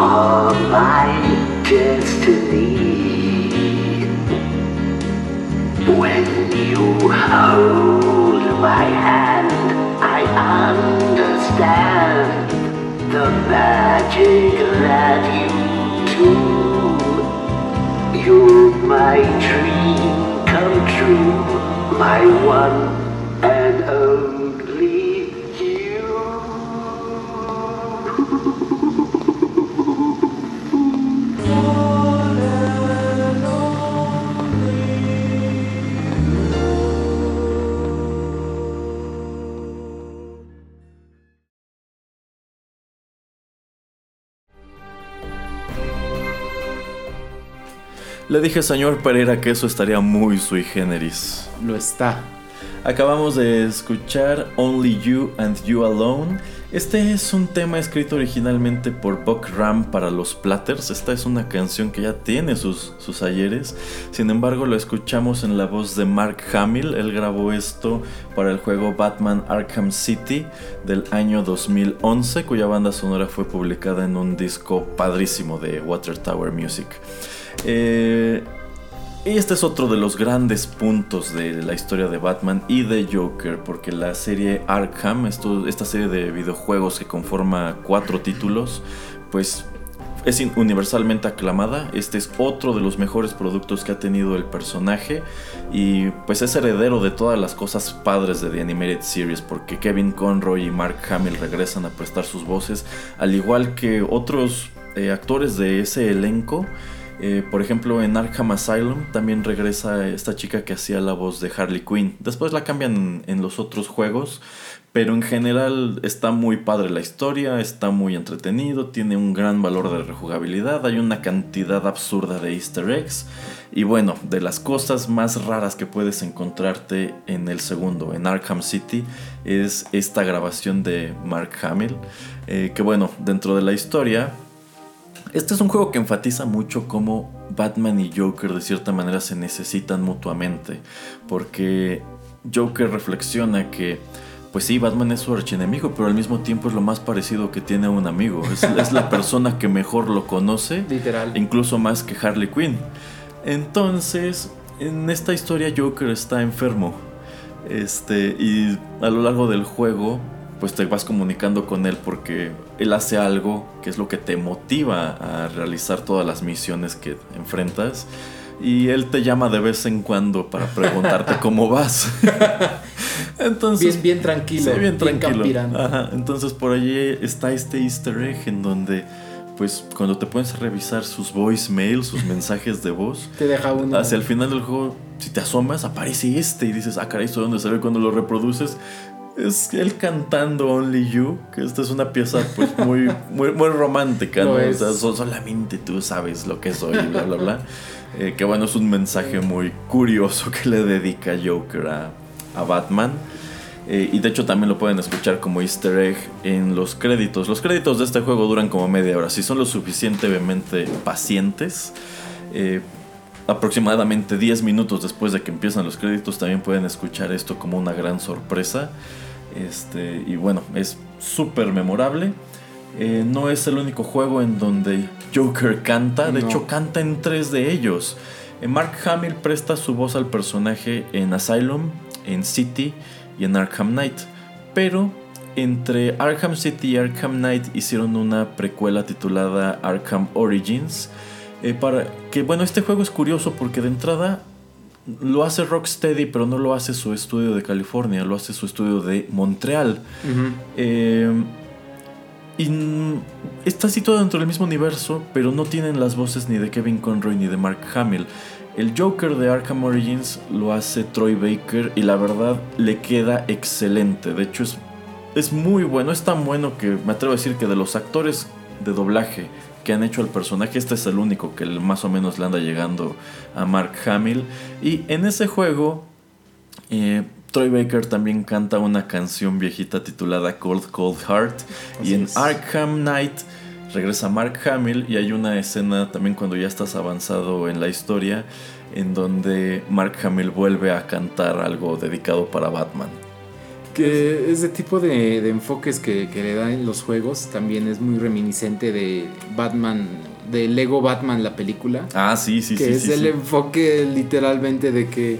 Are my destiny. When you hold my hand, I understand the magic that you do. You're my dream come true, my one Le dije, señor Pereira, que eso estaría muy sui generis. Lo está. Acabamos de escuchar Only You and You Alone. Este es un tema escrito originalmente por Buck Ram para los Platters. Esta es una canción que ya tiene sus, sus ayeres. Sin embargo, lo escuchamos en la voz de Mark Hamill. Él grabó esto para el juego Batman Arkham City del año 2011, cuya banda sonora fue publicada en un disco padrísimo de Water Tower Music. Eh, y este es otro de los grandes puntos de la historia de Batman y de Joker, porque la serie Arkham, esta serie de videojuegos que conforma cuatro títulos, pues es universalmente aclamada. Este es otro de los mejores productos que ha tenido el personaje y pues es heredero de todas las cosas padres de The Animated Series, porque Kevin Conroy y Mark Hamill regresan a prestar sus voces, al igual que otros eh, actores de ese elenco. Eh, por ejemplo, en Arkham Asylum también regresa esta chica que hacía la voz de Harley Quinn. Después la cambian en, los otros juegos, pero en general está muy padre la historia, está muy entretenido, tiene un gran valor de rejugabilidad, hay una cantidad absurda de easter eggs. Y bueno, de las cosas más raras que puedes encontrarte en el segundo, en Arkham City, es esta grabación de Mark Hamill. eh, que bueno, dentro de la historia, este es un juego que enfatiza mucho cómo Batman y Joker de cierta manera se necesitan mutuamente. Porque Joker reflexiona que, pues sí, Batman es su archienemigo, pero al mismo tiempo es lo más parecido que tiene a un amigo. Es, es la persona que mejor lo conoce, Literal. incluso más que Harley Quinn. Entonces, en esta historia Joker está enfermo. Este, y a lo largo del juego, pues te vas comunicando con él porque él hace algo que es lo que te motiva a realizar todas las misiones que enfrentas. Y él te llama de vez en cuando para preguntarte cómo vas. Entonces, Bien, bien tranquilo. Sí, bien tranquilo. Ajá, Entonces por allí está este easter egg en donde, pues, cuando te pones a revisar sus voicemails, sus mensajes de voz, Te deja uno. hacia el final del juego, si te asomas, aparece este y dices, ah, caray, ¿esto de dónde sale? Cuando lo reproduces, es él cantando Only You, que esta es una pieza, pues, muy, muy, muy romántica, ¿no? O sea, so- solamente tú sabes lo que soy, bla, bla, bla. Eh, que bueno, es un mensaje muy curioso que le dedica Joker a, a Batman. Eh, y de hecho también lo pueden escuchar como easter egg en los créditos. Los créditos de este juego duran como media hora. Si son lo suficientemente pacientes, eh, aproximadamente 10 minutos después de que empiezan los créditos también pueden escuchar esto como una gran sorpresa. Este, y bueno, es súper memorable. Eh, no es el único juego en donde Joker canta, de No. hecho canta en tres de ellos. Eh, Mark Hamill presta su voz al personaje en Asylum, en City y en Arkham Knight. Pero entre Arkham City y Arkham Knight hicieron una precuela titulada Arkham Origins. Eh, para que bueno, este juego es curioso porque de entrada lo hace Rocksteady, pero no lo hace su estudio de California, lo hace su estudio de Montreal. Eh, y está situado dentro del mismo universo, pero no tienen las voces ni de Kevin Conroy ni de Mark Hamill. El Joker de Arkham Origins lo hace Troy Baker y la verdad le queda excelente. De hecho es, es muy bueno, es tan bueno que me atrevo a decir que de los actores de doblaje que han hecho al personaje, este es el único que más o menos le anda llegando a Mark Hamill. Y en ese juego eh, Troy Baker también canta una canción viejita titulada Cold Cold Heart. Así y en es. Arkham Knight regresa Mark Hamill y hay una escena también cuando ya estás avanzado en la historia en donde Mark Hamill vuelve a cantar algo dedicado para Batman. Que ese tipo de, de enfoques que, que le dan en los juegos también es muy reminiscente de Batman, de Lego Batman, la película. Ah, sí, sí, que sí. es sí, el sí. enfoque literalmente de que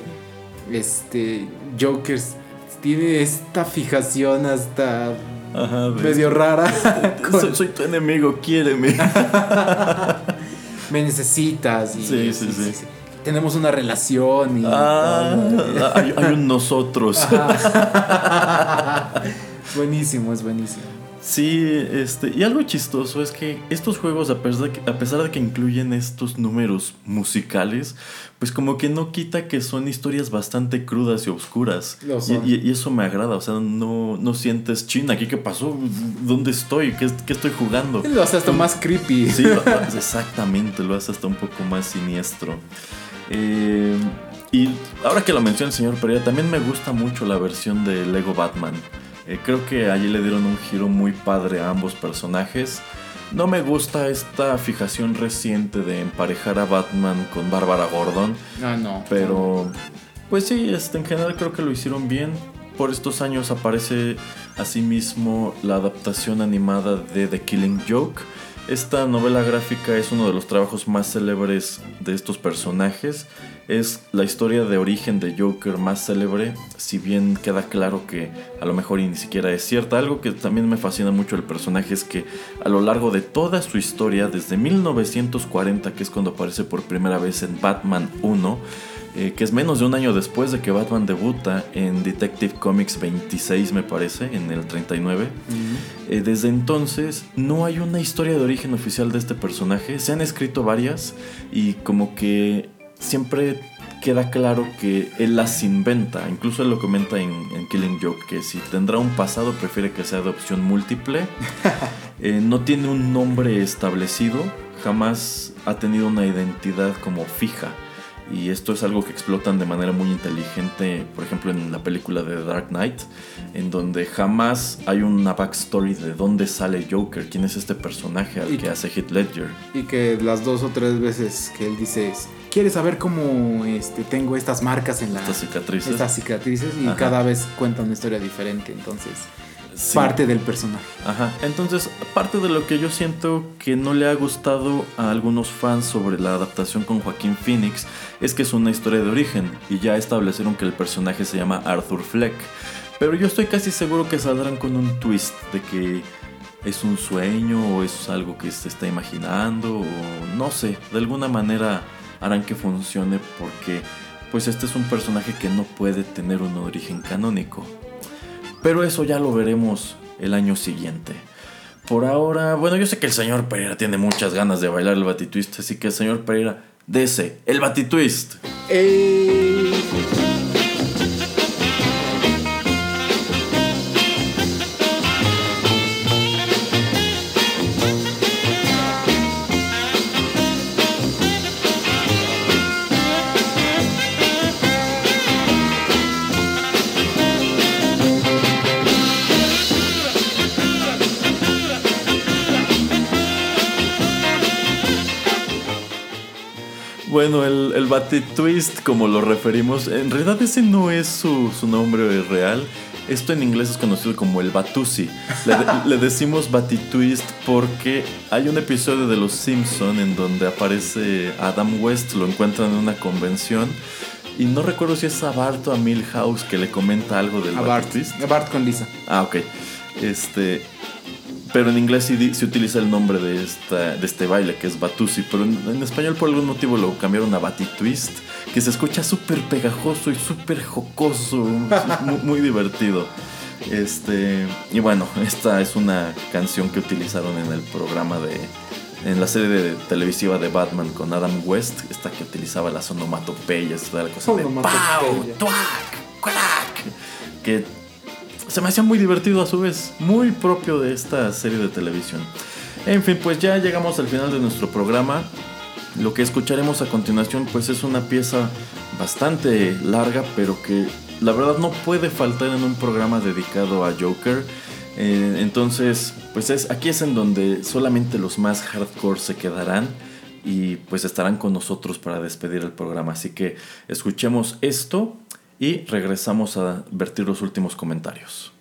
este Joker tiene esta fijación hasta Ajá, medio rara. con- soy, soy tu enemigo, quiéreme. me necesitas. Y, Sí, sí, sí. Tenemos una relación y. Ah, hay, hay un nosotros. buenísimo, es buenísimo. Sí, este, y algo chistoso es que estos juegos, a pesar, de que, a pesar de que incluyen estos números musicales, pues como que no quita que son historias bastante crudas y oscuras. Y, y- y eso me agrada, o sea, no, no sientes China, ¿aquí qué pasó? ¿Dónde estoy? ¿Qué, qué estoy jugando? Lo hace hasta más creepy. Sí, lo- exactamente, lo hace hasta un poco más siniestro. Eh, y ahora que lo menciona el señor Pereira, también me gusta mucho la versión de Lego Batman. Eh, creo que allí le dieron un giro muy padre a ambos personajes. No me gusta esta fijación reciente de emparejar a Batman con Bárbara Gordon. No, no. Pero, pues sí, este, en general creo que lo hicieron bien. Por estos años aparece asimismo la adaptación animada de The Killing Joke. Esta novela gráfica es uno de los trabajos más célebres de estos personajes. Es la historia de origen de Joker más célebre, si bien queda claro que a lo mejor y ni siquiera es cierta. Algo que también me fascina mucho del personaje es que a lo largo de toda su historia, desde 1940, que es cuando aparece por primera vez en Batman 1, eh, que es menos de un año después de que Batman debuta en Detective Comics 26, me parece, en el 39. Eh, desde entonces no hay una historia de origen oficial de este personaje. Se han escrito varias y como que siempre queda claro que él las inventa. Incluso él lo comenta en, en Killing Joke, que si tendrá un pasado prefiere que sea de opción múltiple. Eh, no tiene un nombre establecido, jamás ha tenido una identidad como fija. Y esto es algo que explotan de manera muy inteligente, por ejemplo, en la película de Dark Knight, en donde jamás hay una backstory de dónde sale Joker, quién es este personaje al Y- que hace Heath Ledger. Y que las dos o tres veces que él dice es, ¿quieres saber cómo este, tengo estas marcas en la... Estas cicatrices. estas cicatrices? Y Ajá. cada vez cuenta una historia diferente, entonces Sí. parte del personaje. Ajá, entonces parte de lo que yo siento que no le ha gustado a algunos fans sobre la adaptación con Joaquín Phoenix es que es una historia de origen y ya establecieron que el personaje se llama Arthur Fleck. Pero yo estoy casi seguro que saldrán con un twist de que es un sueño o es algo que se está imaginando o no sé, de alguna manera harán que funcione porque pues este es un personaje que no puede tener un origen canónico. Pero eso ya lo veremos el año siguiente. Por ahora, bueno, yo sé que el señor Pereira tiene muchas ganas de bailar el Batitwist, así que señor Pereira, dese el Batitwist. Bueno, el, el Batitwist, como lo referimos, en realidad ese no es su, su nombre real. Esto en inglés es conocido como el Batusi. Le, de- le decimos Batitwist porque hay un episodio de Los Simpson en donde aparece Adam West, lo encuentran en una convención. Y no recuerdo si es a Bart o a Milhouse que le comenta algo del A Bart, a Bart con Lisa. Ah, ok. Este. Pero en inglés sí se utiliza el nombre de, esta, de este baile, que es Batusi. Pero en, en español por algún motivo lo cambiaron a Batitwist, que se escucha súper pegajoso y súper jocoso. muy, muy divertido. Este. Y bueno, esta es una canción que utilizaron en el programa de. En la serie de- televisiva de Batman con Adam West, esta que utilizaba las onomatopeyas, toda la cosa de. ¡Pau! ¡Tuac! ¡Crack! Que se me hacía muy divertido a su vez, muy propio de esta serie de televisión. En fin, pues ya llegamos al final de nuestro programa. Lo que escucharemos a continuación pues es una pieza bastante larga, pero que la verdad no puede faltar en un programa dedicado a Joker. Eh, entonces, pues es, aquí es en donde solamente los más hardcore se quedarán y pues estarán con nosotros para despedir el programa. Así que escuchemos esto y regresamos a vertir los últimos comentarios.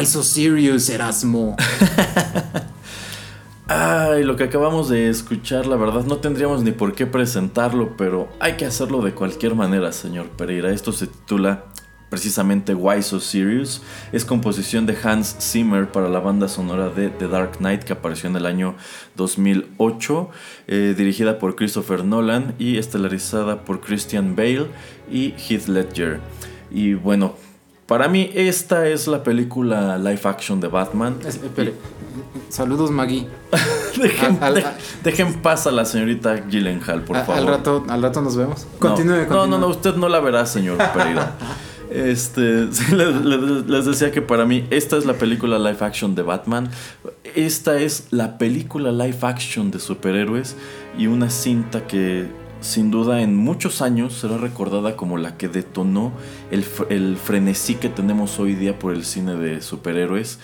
Why so serious, Erasmo? Ay, lo que acabamos de escuchar, la verdad no tendríamos ni por qué presentarlo, pero hay que hacerlo de cualquier manera, señor Pereira. Esto se titula precisamente Why So Serious. Es composición de Hans Zimmer para la banda sonora de The Dark Knight que apareció en el año 2008, eh, dirigida por Christopher Nolan y estelarizada por Christian Bale y Heath Ledger. Y bueno, para mí esta es la película live action de Batman. Es-. Saludos, Maggie. Dejen, Al- al- de- dejen paz a la señorita Gyllenhaal, por favor. al, rato, al rato nos vemos. No, Continúe, No, no, continúe. no, usted no la verá, señor Pereira. Este, les decía que para mí esta es la película live action de Batman. Esta es la película live action de superhéroes y una cinta que sin duda en muchos años será recordada como la que detonó el, fr- el frenesí que tenemos hoy día por el cine de superhéroes.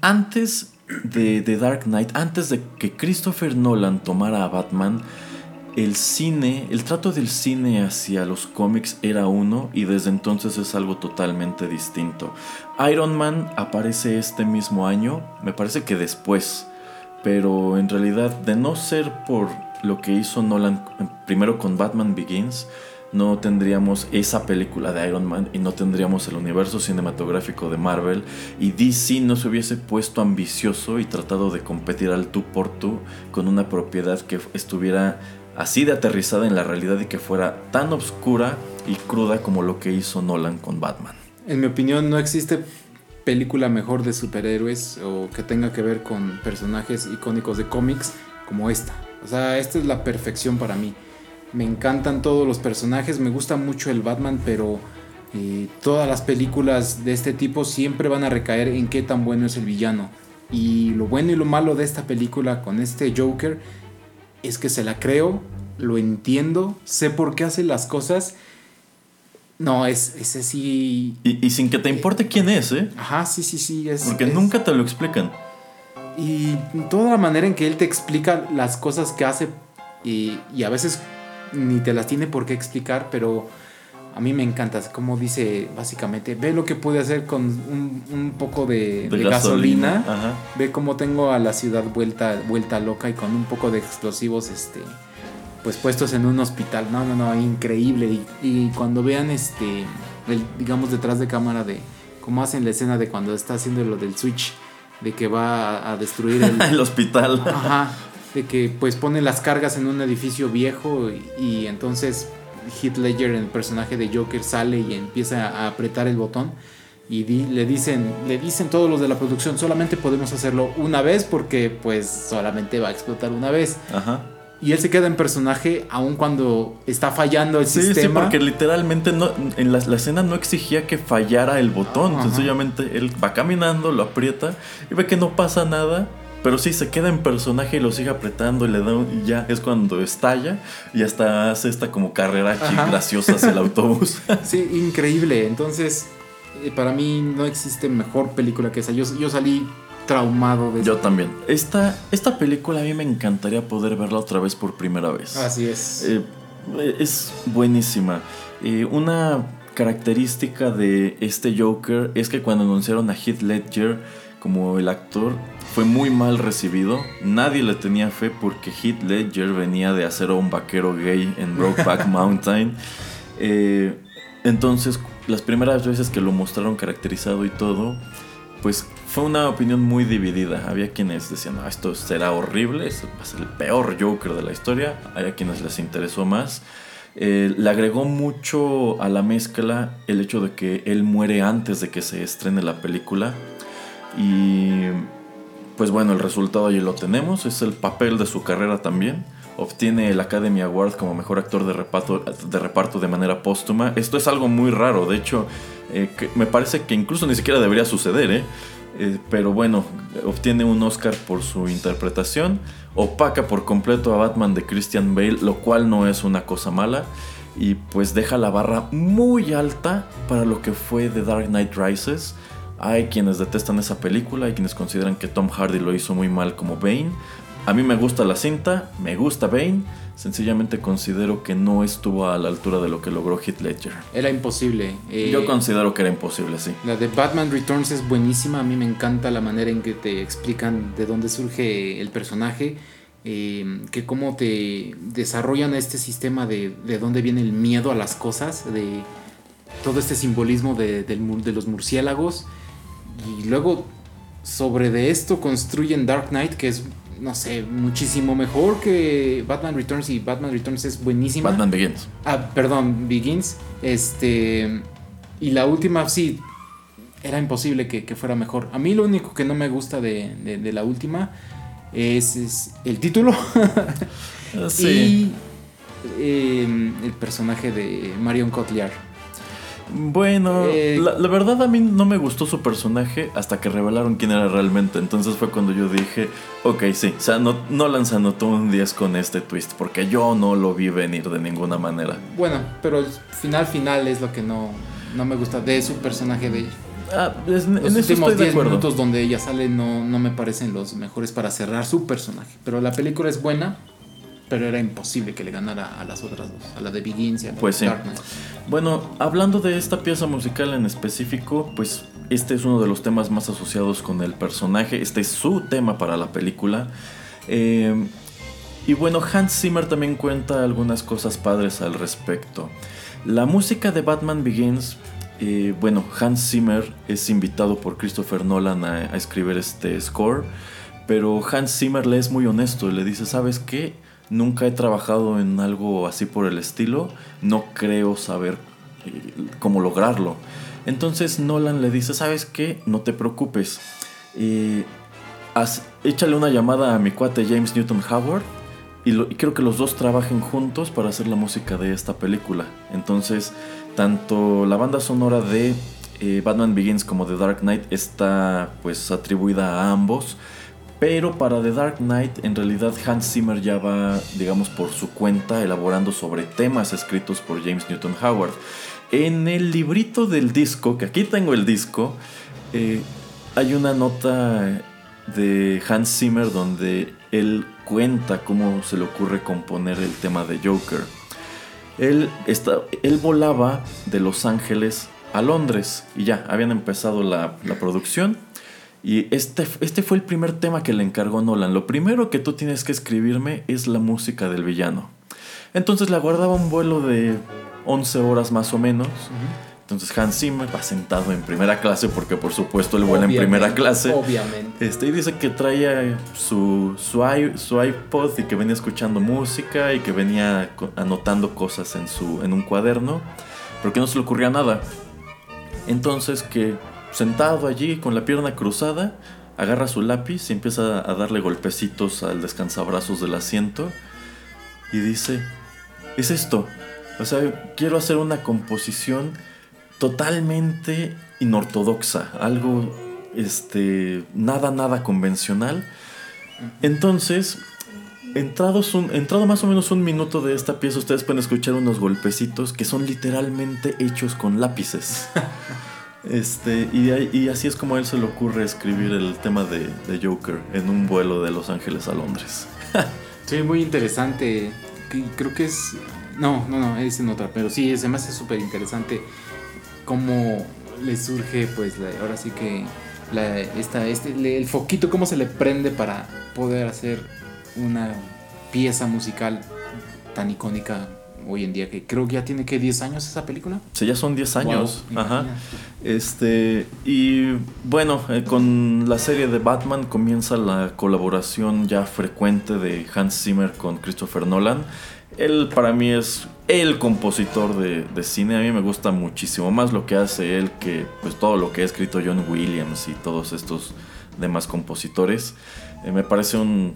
Antes de, de Dark Knight, antes de que Christopher Nolan tomara a Batman, el cine, el trato del cine hacia los cómics era uno y desde entonces es algo totalmente distinto. Iron Man aparece este mismo año, me parece que después, pero en realidad de no ser por lo que hizo Nolan primero con Batman Begins, no tendríamos esa película de Iron Man y no tendríamos el universo cinematográfico de Marvel y DC no se hubiese puesto ambicioso y tratado de competir al tú por tú con una propiedad que estuviera así de aterrizada en la realidad y que fuera tan oscura y cruda como lo que hizo Nolan con Batman. En mi opinión, no existe película mejor de superhéroes o que tenga que ver con personajes icónicos de cómics como esta. O sea, esta es la perfección para mí. Me encantan todos los personajes, me gusta mucho el Batman, pero eh, todas las películas de este tipo siempre van a recaer en qué tan bueno es el villano. Y lo bueno y lo malo de esta película con este Joker es que se la creo, lo entiendo, sé por qué hace las cosas. No, es ese sí Y, y sin que te importe quién es, ¿eh? Ajá, sí, sí, sí. Es, Porque es- nunca te lo explican. Y toda la manera en que él te explica las cosas que hace y, y a veces ni te las tiene por qué explicar, pero a mí me encanta. Como dice básicamente, ve lo que puede hacer con un, un poco de, De de gasolina. Ve cómo tengo a la ciudad vuelta, vuelta loca y con un poco de explosivos, este, pues puestos en un hospital. No, no, no, increíble. Y, y cuando vean, este, el, digamos detrás de cámara de cómo hacen la escena de cuando está haciendo lo del switch, de que va a, destruir el, El hospital. Ajá, de que pues pone las cargas en un edificio viejo y, y entonces Heath Ledger, el personaje de Joker, sale y empieza a apretar el botón y di- le dicen, le dicen todos los de la producción, solamente podemos hacerlo una vez porque pues solamente va a explotar una vez. Ajá. Y él se queda en personaje aun cuando está fallando el Sí, sistema. sí, porque literalmente no, en la, la escena no exigía que fallara el botón. Ajá. Sencillamente él va caminando, lo aprieta y ve que no pasa nada. Pero sí, se queda en personaje y lo sigue apretando y le da un- y ya es cuando estalla y hasta hace esta como carrera graciosa hacia el autobús. Sí, increíble. Entonces, eh, para mí no existe mejor película que esa. Yo, yo salí traumado de Yo también. Esta, esta película a mí me encantaría poder verla otra vez por primera vez. Así es. Eh, es buenísima. Eh, una característica de este Joker es que cuando anunciaron a Heath Ledger como el actor fue muy mal recibido. Nadie le tenía fe porque Heath Ledger venía de hacer a un vaquero gay en Brokeback Mountain. Eh, entonces, las primeras veces que lo mostraron caracterizado y todo, pues fue una opinión muy dividida. Había quienes decían, "Ah, esto será horrible, esto va a ser el peor Joker de la historia. Había quienes les interesó más. Eh, le agregó mucho a la mezcla el hecho de que él muere antes de que se estrene la película. Y pues bueno, el resultado ahí lo tenemos. Es el papel de su carrera también. Obtiene el Academy Award como mejor actor de reparto de, reparto de manera póstuma. Esto es algo muy raro. De hecho, eh, me parece que incluso ni siquiera debería suceder. ¿eh? Eh, pero bueno, obtiene un Oscar por su interpretación. Opaca por completo a Batman de Christian Bale, lo cual no es una cosa mala. Y pues deja la barra muy alta para lo que fue The Dark Knight Rises. Hay quienes detestan esa película, hay quienes consideran que Tom Hardy lo hizo muy mal como Bane. A mí me gusta la cinta, me gusta Bane. Sencillamente considero que no estuvo a la altura de lo que logró Heath Ledger. Era imposible. eh, Yo considero que era imposible, sí. La de Batman Returns es buenísima. A mí me encanta la manera en que te explican de dónde surge el personaje. eh, que cómo te desarrollan este sistema de, de dónde viene el miedo a las cosas. De todo este simbolismo de, mur- de los murciélagos. Y luego sobre de esto construyen Dark Knight, que es, no sé, muchísimo mejor que Batman Returns. Y Batman Returns es buenísima. Batman Begins. Ah, perdón, Begins. Este. Y la última, sí. Era imposible que, que fuera mejor. A mí lo único que no me gusta de, de- de la última es, es el título Eh, Sí. y eh, el personaje de Marion Cotillard. Bueno, Eh, la, la verdad a mí no me gustó su personaje hasta que revelaron quién era realmente. Entonces fue cuando yo dije, ok, sí, o sea, no, Nolan se anotó un 10 con este twist, porque yo no lo vi venir de ninguna manera. Bueno, pero el final final es lo que no, no me gusta de su personaje de ella. Ah, es- en Los eso últimos estoy de 10 acuerdo. minutos donde ella sale no, no me parecen los mejores para cerrar su personaje. Pero la película es buena, pero era imposible que le ganara a las otras dos, a la de Begins y a la Pues de sí. Dark Knight. Bueno, hablando de esta pieza musical en específico, pues este es uno de los temas más asociados con el personaje. Este es su tema para la película. Eh, y bueno, Hans Zimmer también cuenta algunas cosas padres al respecto. La música de Batman Begins, eh, bueno, Hans Zimmer es invitado por Christopher Nolan a, a escribir este score, pero Hans Zimmer le es muy honesto y le dice, ¿sabes qué? Nunca he trabajado en algo así por el estilo, no creo saber eh, cómo lograrlo. Entonces Nolan le dice, ¿sabes qué? No te preocupes. Eh, échale una llamada a mi cuate James Newton Howard y, quiero que los dos trabajen juntos para hacer la música de esta película. Entonces, tanto la banda sonora de eh, Batman Begins como de Dark Knight está pues atribuida a ambos. Pero para The Dark Knight, en realidad Hans Zimmer ya va, digamos, por su cuenta, elaborando sobre temas escritos por James Newton Howard. En el librito del disco, que aquí tengo el disco, eh, hay una nota de Hans Zimmer donde él cuenta cómo se le ocurre componer el tema de Joker. Él, está, él volaba de Los Ángeles a Londres y ya, habían empezado la, la producción. Y este, este fue el primer tema que le encargó Nolan. Lo primero que tú tienes que escribirme es la música del villano. Entonces le aguardaba un vuelo de 11 horas más o menos. Entonces Hans Zimmer va sentado en primera clase porque por supuesto él vuela en primera clase. Obviamente. Este, y dice que traía su, su, su iPod y que venía escuchando música y que venía anotando cosas en, su, en un cuaderno, pero que no se le ocurría nada. Entonces que sentado allí con la pierna cruzada, agarra su lápiz y empieza a darle golpecitos al descansabrazos del asiento y dice, es esto, o sea, quiero hacer una composición totalmente inortodoxa, algo este nada nada convencional. Entonces, entrados un, entrado más o menos un minuto de esta pieza, ustedes pueden escuchar unos golpecitos que son literalmente hechos con lápices. Este, y, ahí- y así es como a él se le ocurre escribir el tema de, Joker en un vuelo de Los Ángeles a Londres. Sí, muy interesante. Creo que es. No, no, no, es en otra. Pero sí, se me hace súper interesante cómo le surge, pues, ahora sí que. La, esta, este, el foquito, cómo se le prende para poder hacer una pieza musical tan icónica hoy en día. Que creo que ya tiene que 10 años esa película. Sea, ya son 10 años. Wow, Ajá. Este, y bueno, eh, con la serie de Batman comienza la colaboración ya frecuente de Hans Zimmer con Christopher Nolan. Él para mí es el compositor de, de cine. A mí me gusta muchísimo más lo que hace él que pues todo lo que ha escrito John Williams y todos estos demás compositores. Eh, me parece un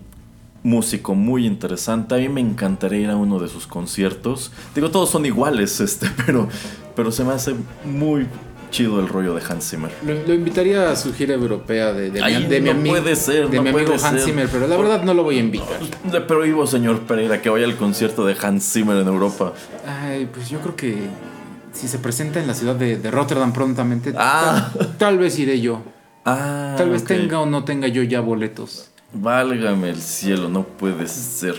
músico muy interesante. A mí me encantaría ir a uno de sus conciertos. Digo, todos son iguales, este, pero, pero se me hace muy chido el rollo de Hans Zimmer. Lo, lo invitaría a su gira europea de, de Ay, mi, de mi no amigo, puede ser, de no mi amigo puede Hans ser. Zimmer, pero la verdad no lo voy a invitar. Le prohíbo, señor Pereira, que vaya al concierto de Hans Zimmer en Europa. Ay, pues yo creo que si se presenta en la ciudad de, de Rotterdam prontamente, Ah. tal, tal vez iré yo. Ah, Tal vez tenga o no tenga yo ya boletos. Válgame el cielo, no puede ser.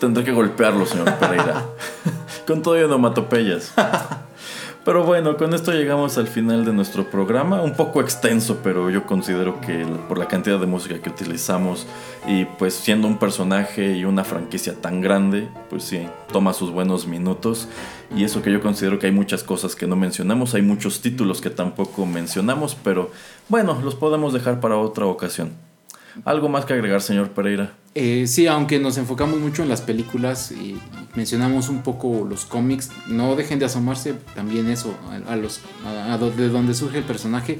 Tendré que golpearlo, señor Pereira. con todo y onomatopeyas. Pero bueno, con esto llegamos al final de nuestro programa, un poco extenso, pero yo considero que por la cantidad de música que utilizamos y pues siendo un personaje y una franquicia tan grande, pues sí, toma sus buenos minutos. Y eso que yo considero que hay muchas cosas que no mencionamos, hay muchos títulos que tampoco mencionamos, pero bueno, los podemos dejar para otra ocasión. ¿Algo más que agregar, señor Pereira? Eh, sí, aunque nos enfocamos mucho en las películas y mencionamos un poco los cómics, no dejen de asomarse también eso, a, los, a, de donde surge el personaje,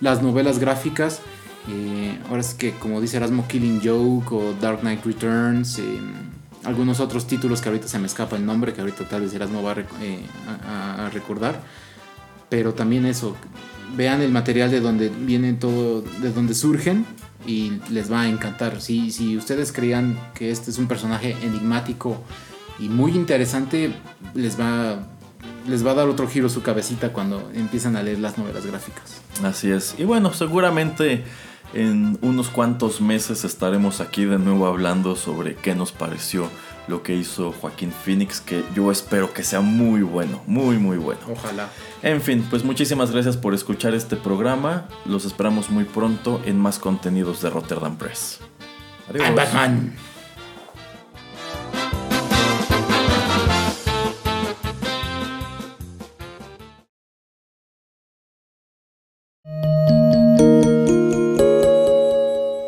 las novelas gráficas. Eh, ahora es que, como dice Erasmo, Killing Joke o Dark Knight Returns, eh, algunos otros títulos que ahorita se me escapa el nombre, que ahorita tal vez Erasmo va a, a recordar. Pero también eso, vean el material de donde vienen todo, de donde surgen y les va a encantar. Si, si ustedes creían que este es un personaje enigmático y muy interesante, les va, les va a dar otro giro su cabecita cuando empiezan a leer las novelas gráficas. Así es. Y bueno, seguramente en unos cuantos meses estaremos aquí de nuevo hablando sobre qué nos pareció lo que hizo Joaquín Phoenix, que yo espero que sea muy bueno, muy muy bueno. Ojalá. En fin, pues muchísimas gracias por escuchar este programa. Los esperamos muy pronto en más contenidos de Rotterdam Press. Adiós. Batman.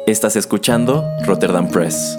Estás escuchando Rotterdam Press.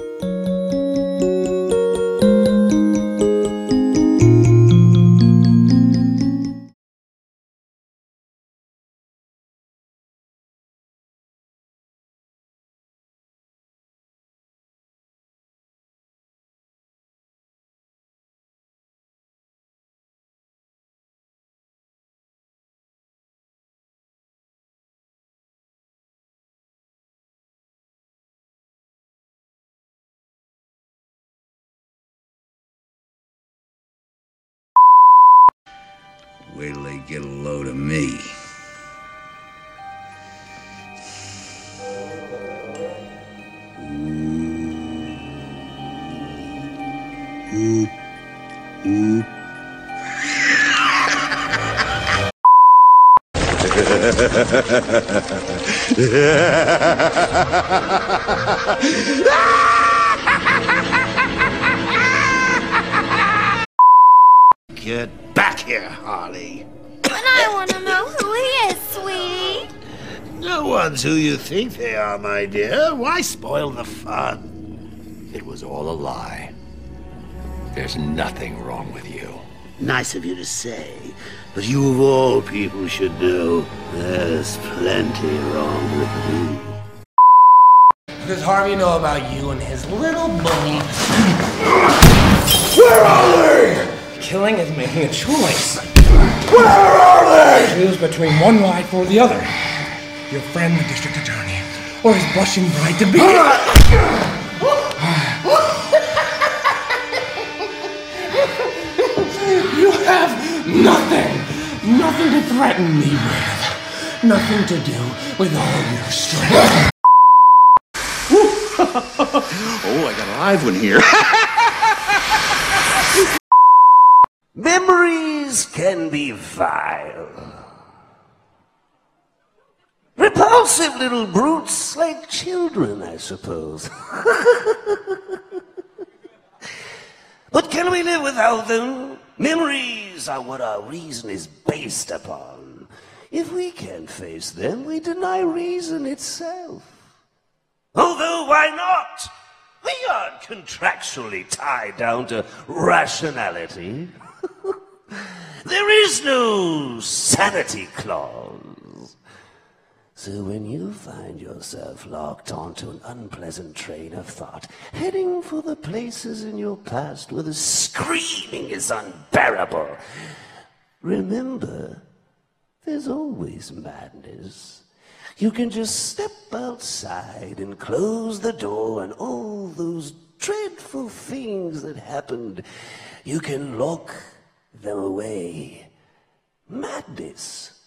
Get a load of me. Ooh. Ooh. Ooh. One's who you think they are, my dear. Why spoil the fun? It was all a lie. There's nothing wrong with you. Nice of you to say, but you of all people should know there's plenty wrong with me. What does Harvey know about you and his little bully? Where are they? Killing is making a choice. Where are they? Choose between one life or the other. Your friend, the district attorney, or his blushing bride to be. you have nothing, nothing to threaten me with, nothing to do with all your strength. Oh, I got a live one here. Memories can be vile. Repulsive little brutes like children, I suppose. but can we live without them? Memories are what our reason is based upon. If we can't face them, we deny reason itself. Although, why not? We aren't contractually tied down to rationality. there is no sanity clause. So when you find yourself locked onto an unpleasant train of thought, heading for the places in your past where the screaming is unbearable, remember, there's always madness. You can just step outside and close the door, and all those dreadful things that happened, you can lock them away. Madness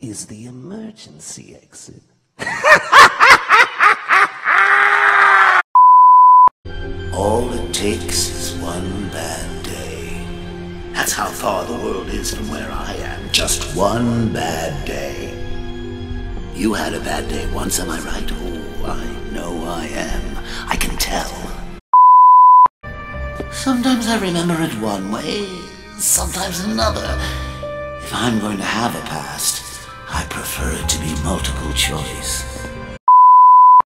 is the emergency exit. All it takes is one bad day. That's how far the world is from where I am. Just one bad day. You had a bad day once, am I right? Oh, I know I am. I can tell. Sometimes I remember it one way, sometimes another. If I'm going to have a past, I prefer it to be multiple choice.